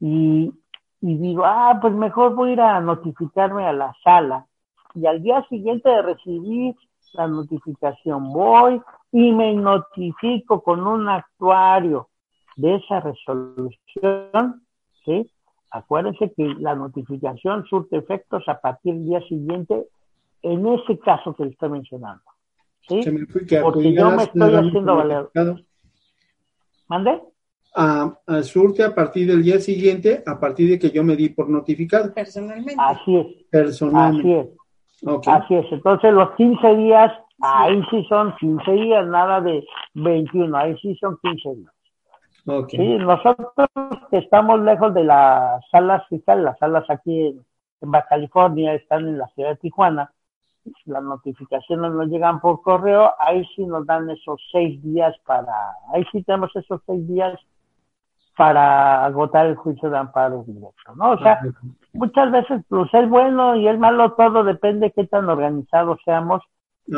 S5: y, y digo, ah, pues mejor voy a ir a notificarme a la sala, y al día siguiente de recibir la notificación voy y me notifico con un actuario de esa resolución, ¿sí? Acuérdense que la notificación surte efectos a partir del día siguiente en ese caso que le estoy mencionando. ¿sí?
S6: Se me fue que
S5: Porque yo me estoy haciendo valer. ¿Mande?
S6: A, a surte a partir del día siguiente, a partir de que yo me di por notificado.
S3: Personalmente.
S5: Así es.
S6: Personalmente.
S5: Así es. Así es. Entonces los 15 días, ahí sí son 15 días, nada de 21, ahí sí son 15 días.
S6: Ok.
S5: Sí, nosotros que estamos lejos de las salas fiscales, las salas aquí en, en Baja California están en la ciudad de Tijuana, las notificaciones nos llegan por correo, ahí sí nos dan esos seis días para, ahí sí tenemos esos seis días para agotar el juicio de amparo directo, ¿no? O sea, muchas veces pues es bueno y es malo, todo depende de qué tan organizados seamos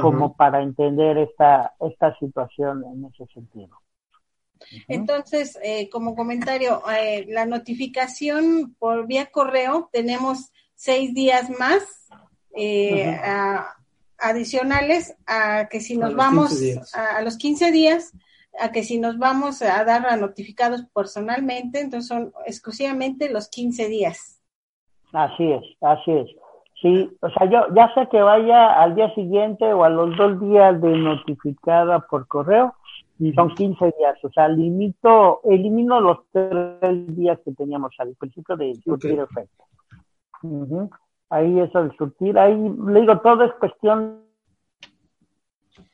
S5: como para entender esta, esta situación en ese sentido.
S3: Entonces, eh, como comentario, eh, la notificación por vía correo tenemos seis días más eh, a- adicionales a que si nos vamos
S6: 15 días.
S3: a, a los 15 días, a que si nos vamos a dar a notificados personalmente, entonces son exclusivamente los 15 días.
S5: Así es, así es. Sí, o sea, yo ya sé que vaya al día siguiente o a los dos días de notificada por correo, son 15 días, o sea, limito, elimino los tres días que teníamos al principio de surtir efecto. Ahí eso de surtir, ahí le digo, todo es cuestión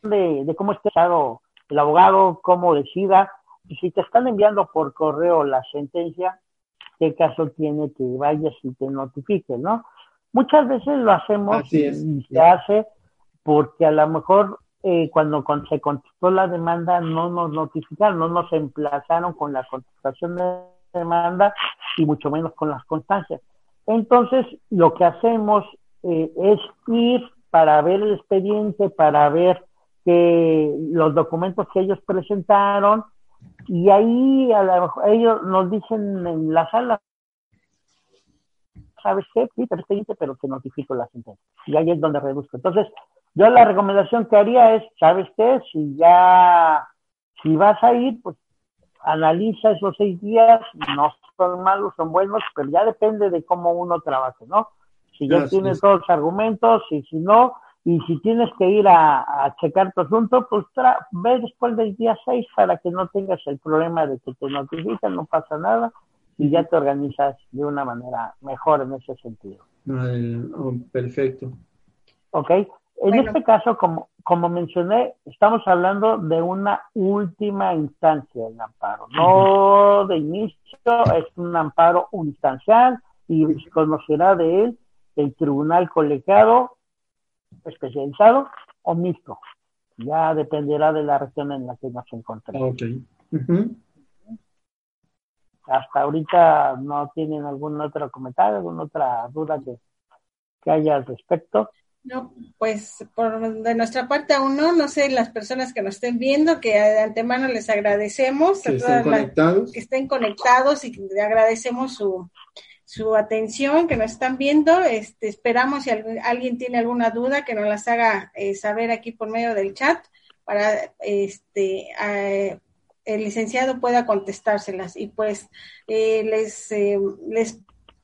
S5: de, de cómo esté echado el abogado, cómo decida. Y si te están enviando por correo la sentencia, ¿qué caso tiene que vayas y te notifiquen, no? Muchas veces lo hacemos
S6: es.
S5: y se hace porque a lo mejor eh, cuando con- se contestó la demanda no nos notificaron, no nos emplazaron con la contestación de demanda y mucho menos con las constancias. Entonces, lo que hacemos eh, es ir para ver el expediente, para ver que los documentos que ellos presentaron y ahí a lo mejor ellos nos dicen en la sala, ¿sabes qué? Sí, pero expediente, pero te notifico la sentencia. Y ahí es donde reduzco. Entonces, yo la recomendación que haría es, ¿sabes qué? Si ya, si vas a ir, pues analiza esos seis días, no son malos, son buenos, pero ya depende de cómo uno trabaje, ¿no? Si ya tienes
S6: es.
S5: todos los argumentos y si no, y si tienes que ir a, a checar tu asunto, pues tra- ve después del día 6 para que no tengas el problema de que te notifican, no pasa nada y ya te organizas de una manera mejor en ese sentido.
S6: Ah, oh, perfecto.
S5: ¿Ok? En este caso, como, como mencioné, estamos hablando de una última instancia del amparo, no de inicio, es un amparo instancial y se conocerá de él el tribunal colegiado especializado o mixto. Ya dependerá de la región en la que nos encontremos.
S6: Ok. Ujú.
S5: Hasta ahorita no tienen algún otro comentario, alguna otra duda que, que haya al respecto.
S3: No, pues por de nuestra parte aún no, no sé las personas que nos estén viendo, que de antemano les agradecemos
S6: Que
S3: a
S6: estén
S3: todas las
S6: conectados.
S3: que estén conectados y que le agradecemos su, su atención, que nos están viendo. Este, esperamos si al- alguien tiene alguna duda que nos las haga eh, saber aquí por medio del chat para este eh, el licenciado pueda contestárselas y pues eh, les eh, les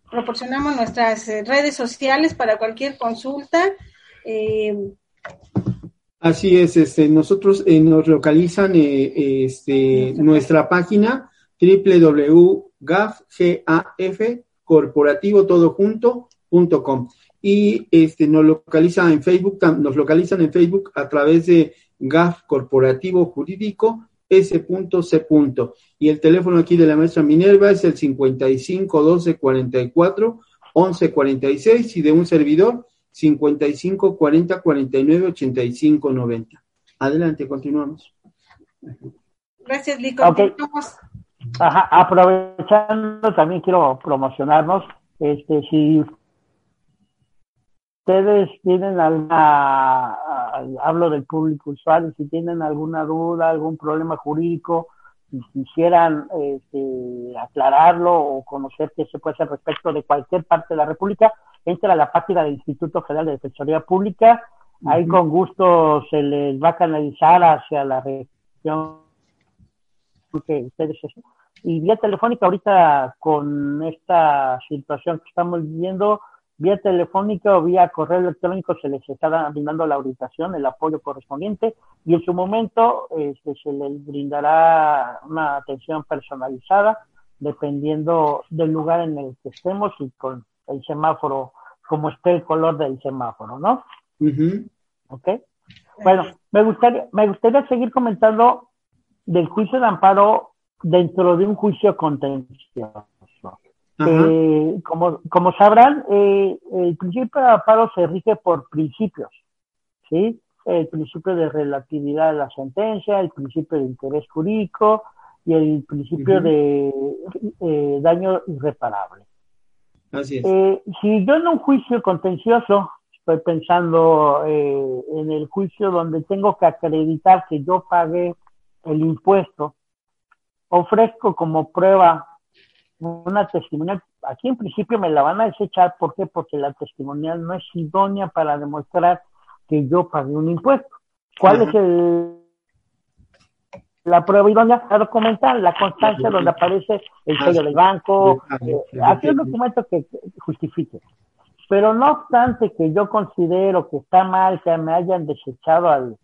S3: proporcionamos nuestras redes sociales para cualquier consulta. Eh,
S6: Así es, este, nosotros nos localizan eh, este, nuestra página www.gaf corporativo y este, nos localizan en Facebook, nos localizan en Facebook a través de GAF Corporativo Jurídico S.C. Y el teléfono aquí de la maestra Minerva es el 55 12 44 11 46 y de un servidor 55 40 49 85 90. Adelante, continuamos.
S3: gracias, Lee.
S5: Ok.
S3: Continuamos.
S5: Ajá, aprovechando, también quiero promocionarnos, este, si ustedes tienen alguna, ah, hablo del público usuario, si tienen alguna duda, algún problema jurídico, y quisieran este, aclararlo o conocer qué se puede hacer respecto de cualquier parte de la República, entra a la página del Instituto Federal de Defensoría Pública, ahí con gusto se les va a canalizar hacia la región que ustedes y vía telefónica ahorita con esta situación que estamos viviendo vía telefónica o vía correo electrónico se les está brindando la orientación, el apoyo correspondiente y en su momento este, se les brindará una atención personalizada dependiendo del lugar en el que estemos y con el semáforo, como esté el color del semáforo, ¿no?
S6: Ujú.
S5: ¿Ok? Bueno, me gustaría, me gustaría seguir comentando del juicio de amparo dentro de un juicio contencioso. Eh, como, como sabrán, eh, el principio de amparo se rige por principios, ¿sí? El principio de relatividad de la sentencia, el principio de interés jurídico y el principio de eh, daño irreparable.
S6: Así es.
S5: Eh, si yo en un juicio contencioso estoy pensando eh, en el juicio donde tengo que acreditar que yo pagué el impuesto, ofrezco como prueba una testimonial. Aquí en principio me la van a desechar, ¿por qué? Porque la testimonial no es idónea para demostrar que yo pagué un impuesto. ¿Cuál es el, la prueba idónea? La documental, la constancia donde aparece el sello del banco, eh, aquí un documento que justifique. Pero no obstante que yo considero que está mal que me hayan desechado al,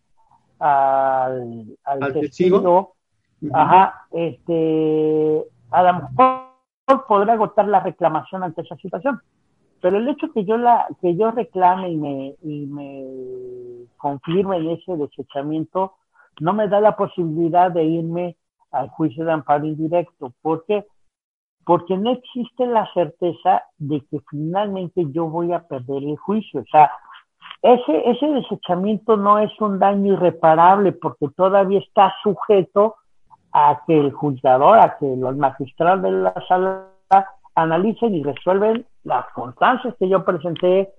S5: al, al,
S6: ¿Al
S5: testigo,
S6: testigo?
S5: Ajá, este, a lo mejor podré agotar la reclamación ante esa situación. Pero el hecho que yo la, que yo reclame y me, y me confirme en ese desechamiento, no me da la posibilidad de irme al juicio de amparo indirecto. ¿Por qué? Porque no existe la certeza de que finalmente yo voy a perder el juicio. O sea, ese, ese desechamiento no es un daño irreparable porque todavía está sujeto a que el juzgador, a que los magistrados de la sala analicen y resuelven las constancias que yo presenté,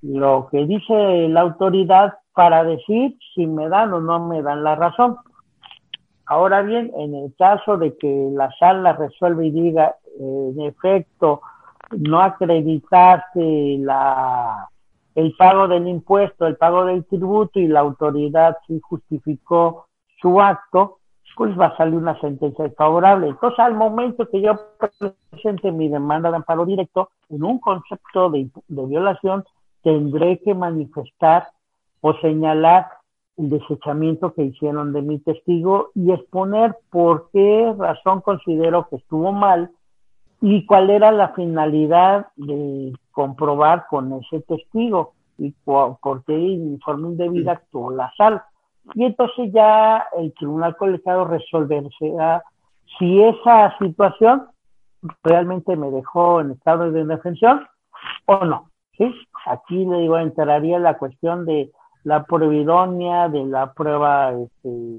S5: lo que dice la autoridad para decir si me dan o no me dan la razón. Ahora bien, en el caso de que la sala resuelva y diga, en efecto, no acreditarse la, el pago del impuesto, el pago del tributo y la autoridad sí justificó su acto, pues va a salir una sentencia desfavorable. Entonces, al momento que yo presente mi demanda de amparo directo, en un concepto de, de violación, tendré que manifestar o señalar el desechamiento que hicieron de mi testigo y exponer por qué razón considero que estuvo mal y cuál era la finalidad de comprobar con ese testigo y por qué informe indebida actuó la sala. Y entonces ya el tribunal colegiado resolverá si esa situación realmente me dejó en estado de indefensión o no. ¿sí? Aquí le digo, entraría la cuestión de la prueba idónea, de la prueba este,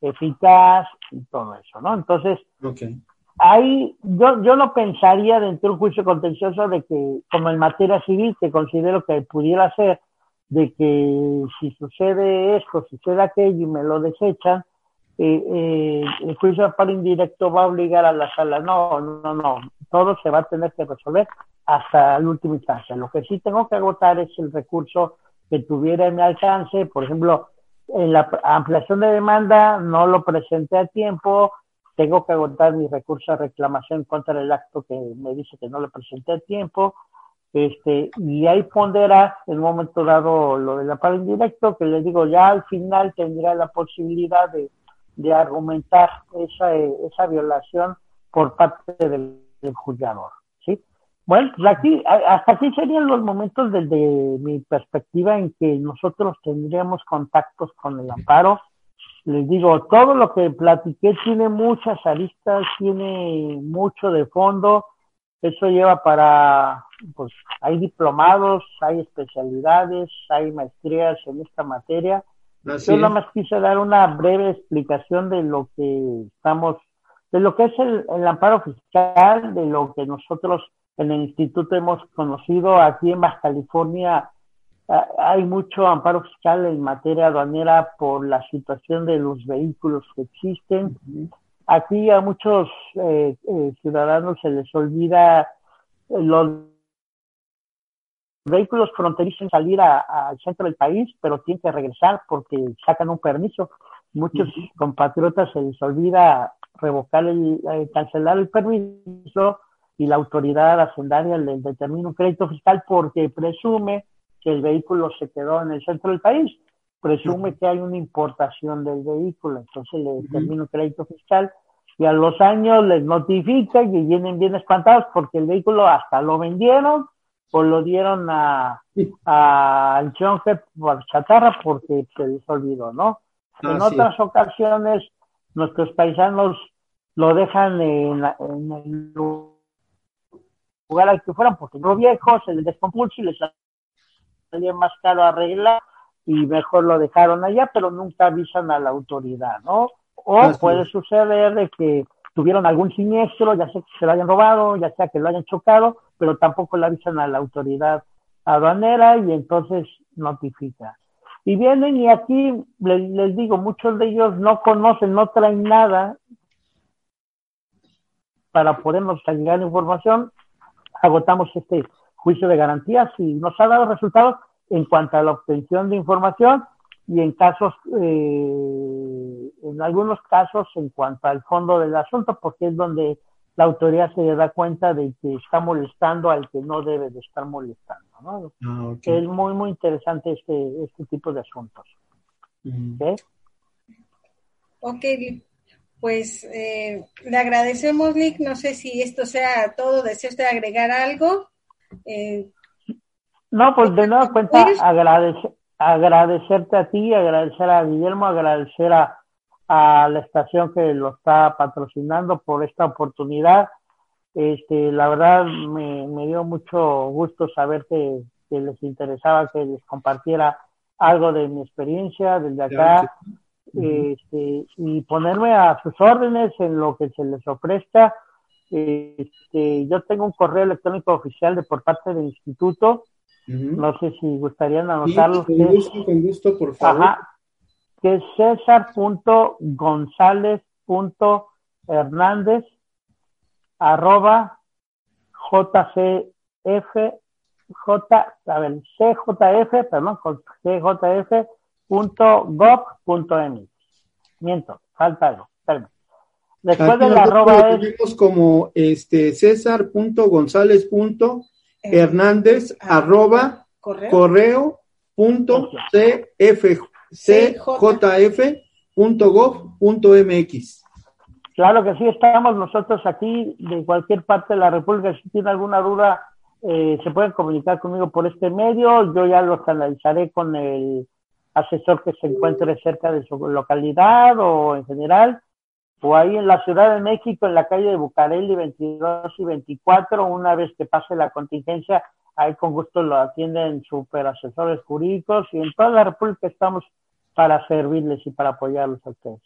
S5: eficaz y todo eso, ¿no? Entonces,
S6: Okay.
S5: ahí yo, yo no pensaría dentro de un juicio contencioso de que, como en materia civil, que considero que pudiera ser, de que si sucede esto, sucede aquello y me lo desechan, eh, eh, el juicio para indirecto va a obligar a la sala. No, no, no, todo se va a tener que resolver hasta la última instancia. Lo que sí tengo que agotar es el recurso que tuviera en mi alcance, por ejemplo, en la ampliación de demanda no lo presenté a tiempo, tengo que agotar mi recurso de reclamación contra el acto que me dice que no lo presenté a tiempo, este, y ahí pondera en un momento dado lo del amparo indirecto, que les digo, ya al final tendría la posibilidad de, de argumentar esa, esa violación por parte del, del juzgador, ¿sí? Bueno, pues aquí, hasta aquí serían los momentos desde mi perspectiva en que nosotros tendríamos contactos con el amparo. Les digo, todo lo que platiqué tiene muchas aristas, tiene mucho de fondo. Eso lleva para, pues, hay diplomados, hay especialidades, hay maestrías en esta materia.
S6: Así
S5: Yo nada más quise dar una breve explicación de lo que estamos, de lo que es el, el amparo fiscal, de lo que nosotros en el instituto hemos conocido aquí en Baja California. ah, Hay mucho amparo fiscal en materia aduanera por la situación de los vehículos que existen. Aquí a muchos eh, eh, ciudadanos se les olvida eh, los vehículos fronterizos salir al centro del país, pero tienen que regresar porque sacan un permiso. Muchos compatriotas se les olvida revocar el, eh, cancelar el permiso y la autoridad hacendaria les determina un crédito fiscal porque presume que el vehículo se quedó en el centro del país, presume que hay una importación del vehículo, entonces le determina un crédito fiscal y a los años les notifica y vienen bien espantados porque el vehículo hasta lo vendieron o lo dieron a, a al Junker por chatarra porque se les olvidó, ¿no? En otras ocasiones nuestros paisanos lo dejan en, en el lugar al que fueran porque no viejo, se les descompuso y les salía más caro arreglar y mejor lo dejaron allá, pero nunca avisan a la autoridad, ¿no? O
S6: Así
S5: puede
S6: es.
S5: suceder de que tuvieron algún siniestro, ya sea que se lo hayan robado, ya sea que lo hayan chocado, pero tampoco le avisan a la autoridad aduanera y entonces notifica. Y vienen y aquí les, les digo, muchos de ellos no conocen, no traen nada para podernos llegar la información, agotamos este juicio de garantías y nos ha dado resultados en cuanto a la obtención de información y en casos, eh, en algunos casos en cuanto al fondo del asunto, porque es donde la autoridad se da cuenta de que está molestando al que no debe de estar molestando. ¿no?
S6: Ah.
S5: Es muy, muy interesante este, este tipo de asuntos.
S6: Mm.
S5: ¿ok?
S3: Ok, pues eh, le agradecemos, Lick. No sé si esto sea todo. ¿Desea usted agregar algo? Eh,
S5: No, pues de nueva cuenta, agradece- agradecerte a ti, agradecer a Guillermo, agradecer a, a la estación que lo está patrocinando por esta oportunidad. Este, la verdad me, me dio mucho gusto saber que, que les interesaba que les compartiera algo de mi experiencia desde acá este, y ponerme a sus órdenes en lo que se les ofrezca. Este, yo tengo un correo electrónico oficial de por parte del instituto. No sé si gustarían
S6: Sí,
S5: anotarlo.
S6: con
S5: que es-
S6: gusto, con gusto, por favor.
S5: Ajá, que es césar.gonzález.hernández arroba jcf j, a ver, cjf, perdón, con cjf punto gov punto mx. Miento, falta algo. Después
S6: Aquí
S5: de la
S6: nosotros
S5: arroba
S6: lo
S5: es,
S6: como este césar.gonzález.hernández arroba
S3: correo.
S6: correo punto cf cjf punto gov punto mx.
S5: Claro que sí, estamos nosotros aquí de cualquier parte de la República. Si tiene alguna duda, eh, se pueden comunicar conmigo por este medio. Yo ya los analizaré con el asesor que se encuentre cerca de su localidad o en general. O ahí en la Ciudad de México, en la calle de Bucareli 22 y 24, una vez que pase la contingencia, ahí con gusto lo atienden super asesores jurídicos y en toda la República estamos para servirles y para apoyarlos a ustedes.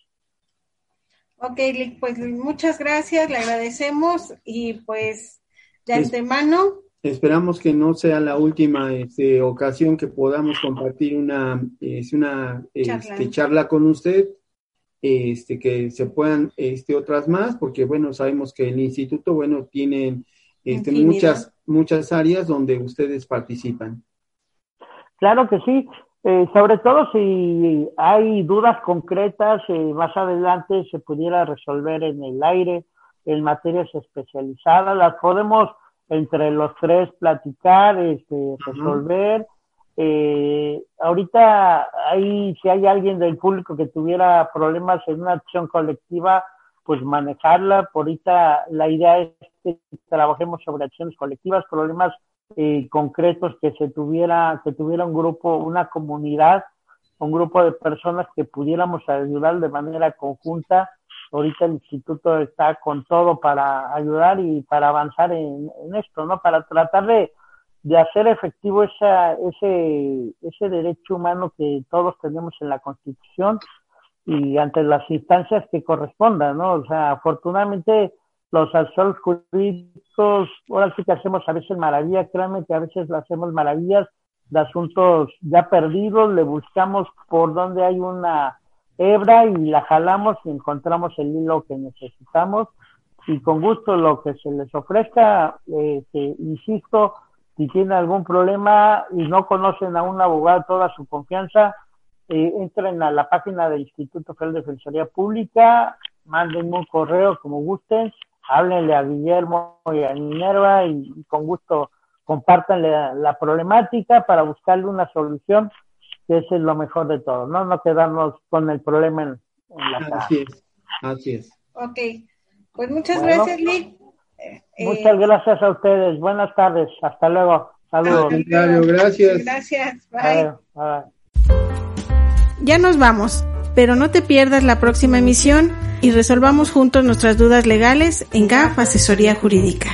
S3: Ok, Lick, pues muchas gracias, le agradecemos y pues de
S6: Es-
S3: antemano,
S6: Esperamos que no sea la última este, ocasión que podamos compartir una, es una este,
S3: charla
S6: con usted, este, que se puedan este, otras más, porque bueno, sabemos que el instituto, bueno, tiene este, muchas, muchas áreas donde ustedes participan.
S5: Claro que sí, eh, sobre todo si hay dudas concretas, eh, más adelante se pudiera resolver en el aire, en materias especializadas, las podemos entre los tres platicar, este, resolver. Eh, ahorita si hay alguien del público que tuviera problemas en una acción colectiva, pues manejarla. Por ahorita la idea es que trabajemos sobre acciones colectivas, problemas eh, concretos que se tuviera, que tuviera un grupo, una comunidad, un grupo de personas que pudiéramos ayudar de manera conjunta. Ahorita el instituto está con todo para ayudar y para avanzar en, en esto, ¿no? Para tratar de, de hacer efectivo esa, ese, ese derecho humano que todos tenemos en la Constitución y ante las instancias que correspondan, ¿no? O sea, afortunadamente los asesores jurídicos, ahora sí que hacemos a veces maravillas, créanme que a veces hacemos maravillas de asuntos ya perdidos, le buscamos por donde hay una hebra y la jalamos y encontramos el hilo que necesitamos y con gusto lo que se les ofrezca, eh, que, insisto, si tienen algún problema y no conocen a un abogado toda su confianza, eh, entren a la página del Instituto Federal de Defensoría Pública, manden un correo como gusten, háblenle a Guillermo y a Minerva y, y con gusto compartan la, la, problemática para buscarle una solución, que eso es lo mejor de todo, ¿no? No quedarnos con el problema en, en la cara.
S6: Así es, así es.
S3: ok. Pues muchas
S5: Bueno.
S3: gracias, Lick. Eh,
S5: Muchas gracias a ustedes. Buenas tardes. Hasta luego. Saludos.
S6: Al contrario, gracias.
S3: Gracias.
S5: Bye.
S7: Ya nos vamos, pero no te pierdas la próxima emisión y resolvamos juntos nuestras dudas legales en GAF Asesoría Jurídica.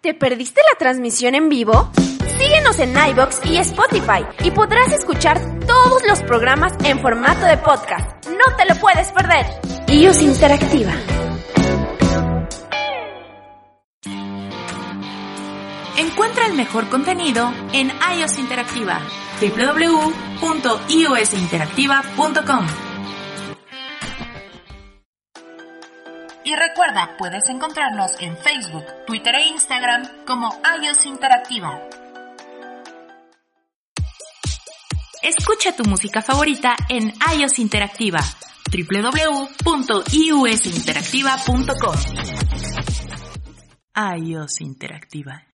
S1: ¿Te perdiste la transmisión en vivo? Síguenos en iBox y Spotify y podrás escuchar todos los programas en formato de podcast. No te lo puedes perder. iOS Interactiva.
S2: Encuentra el mejor contenido en iOS Interactiva. www.iosinteractiva.com Y recuerda, puedes encontrarnos en Facebook, Twitter e Instagram como iOS Interactiva. Escucha tu música favorita en iOS Interactiva www.iusinteractiva.com iOS Interactiva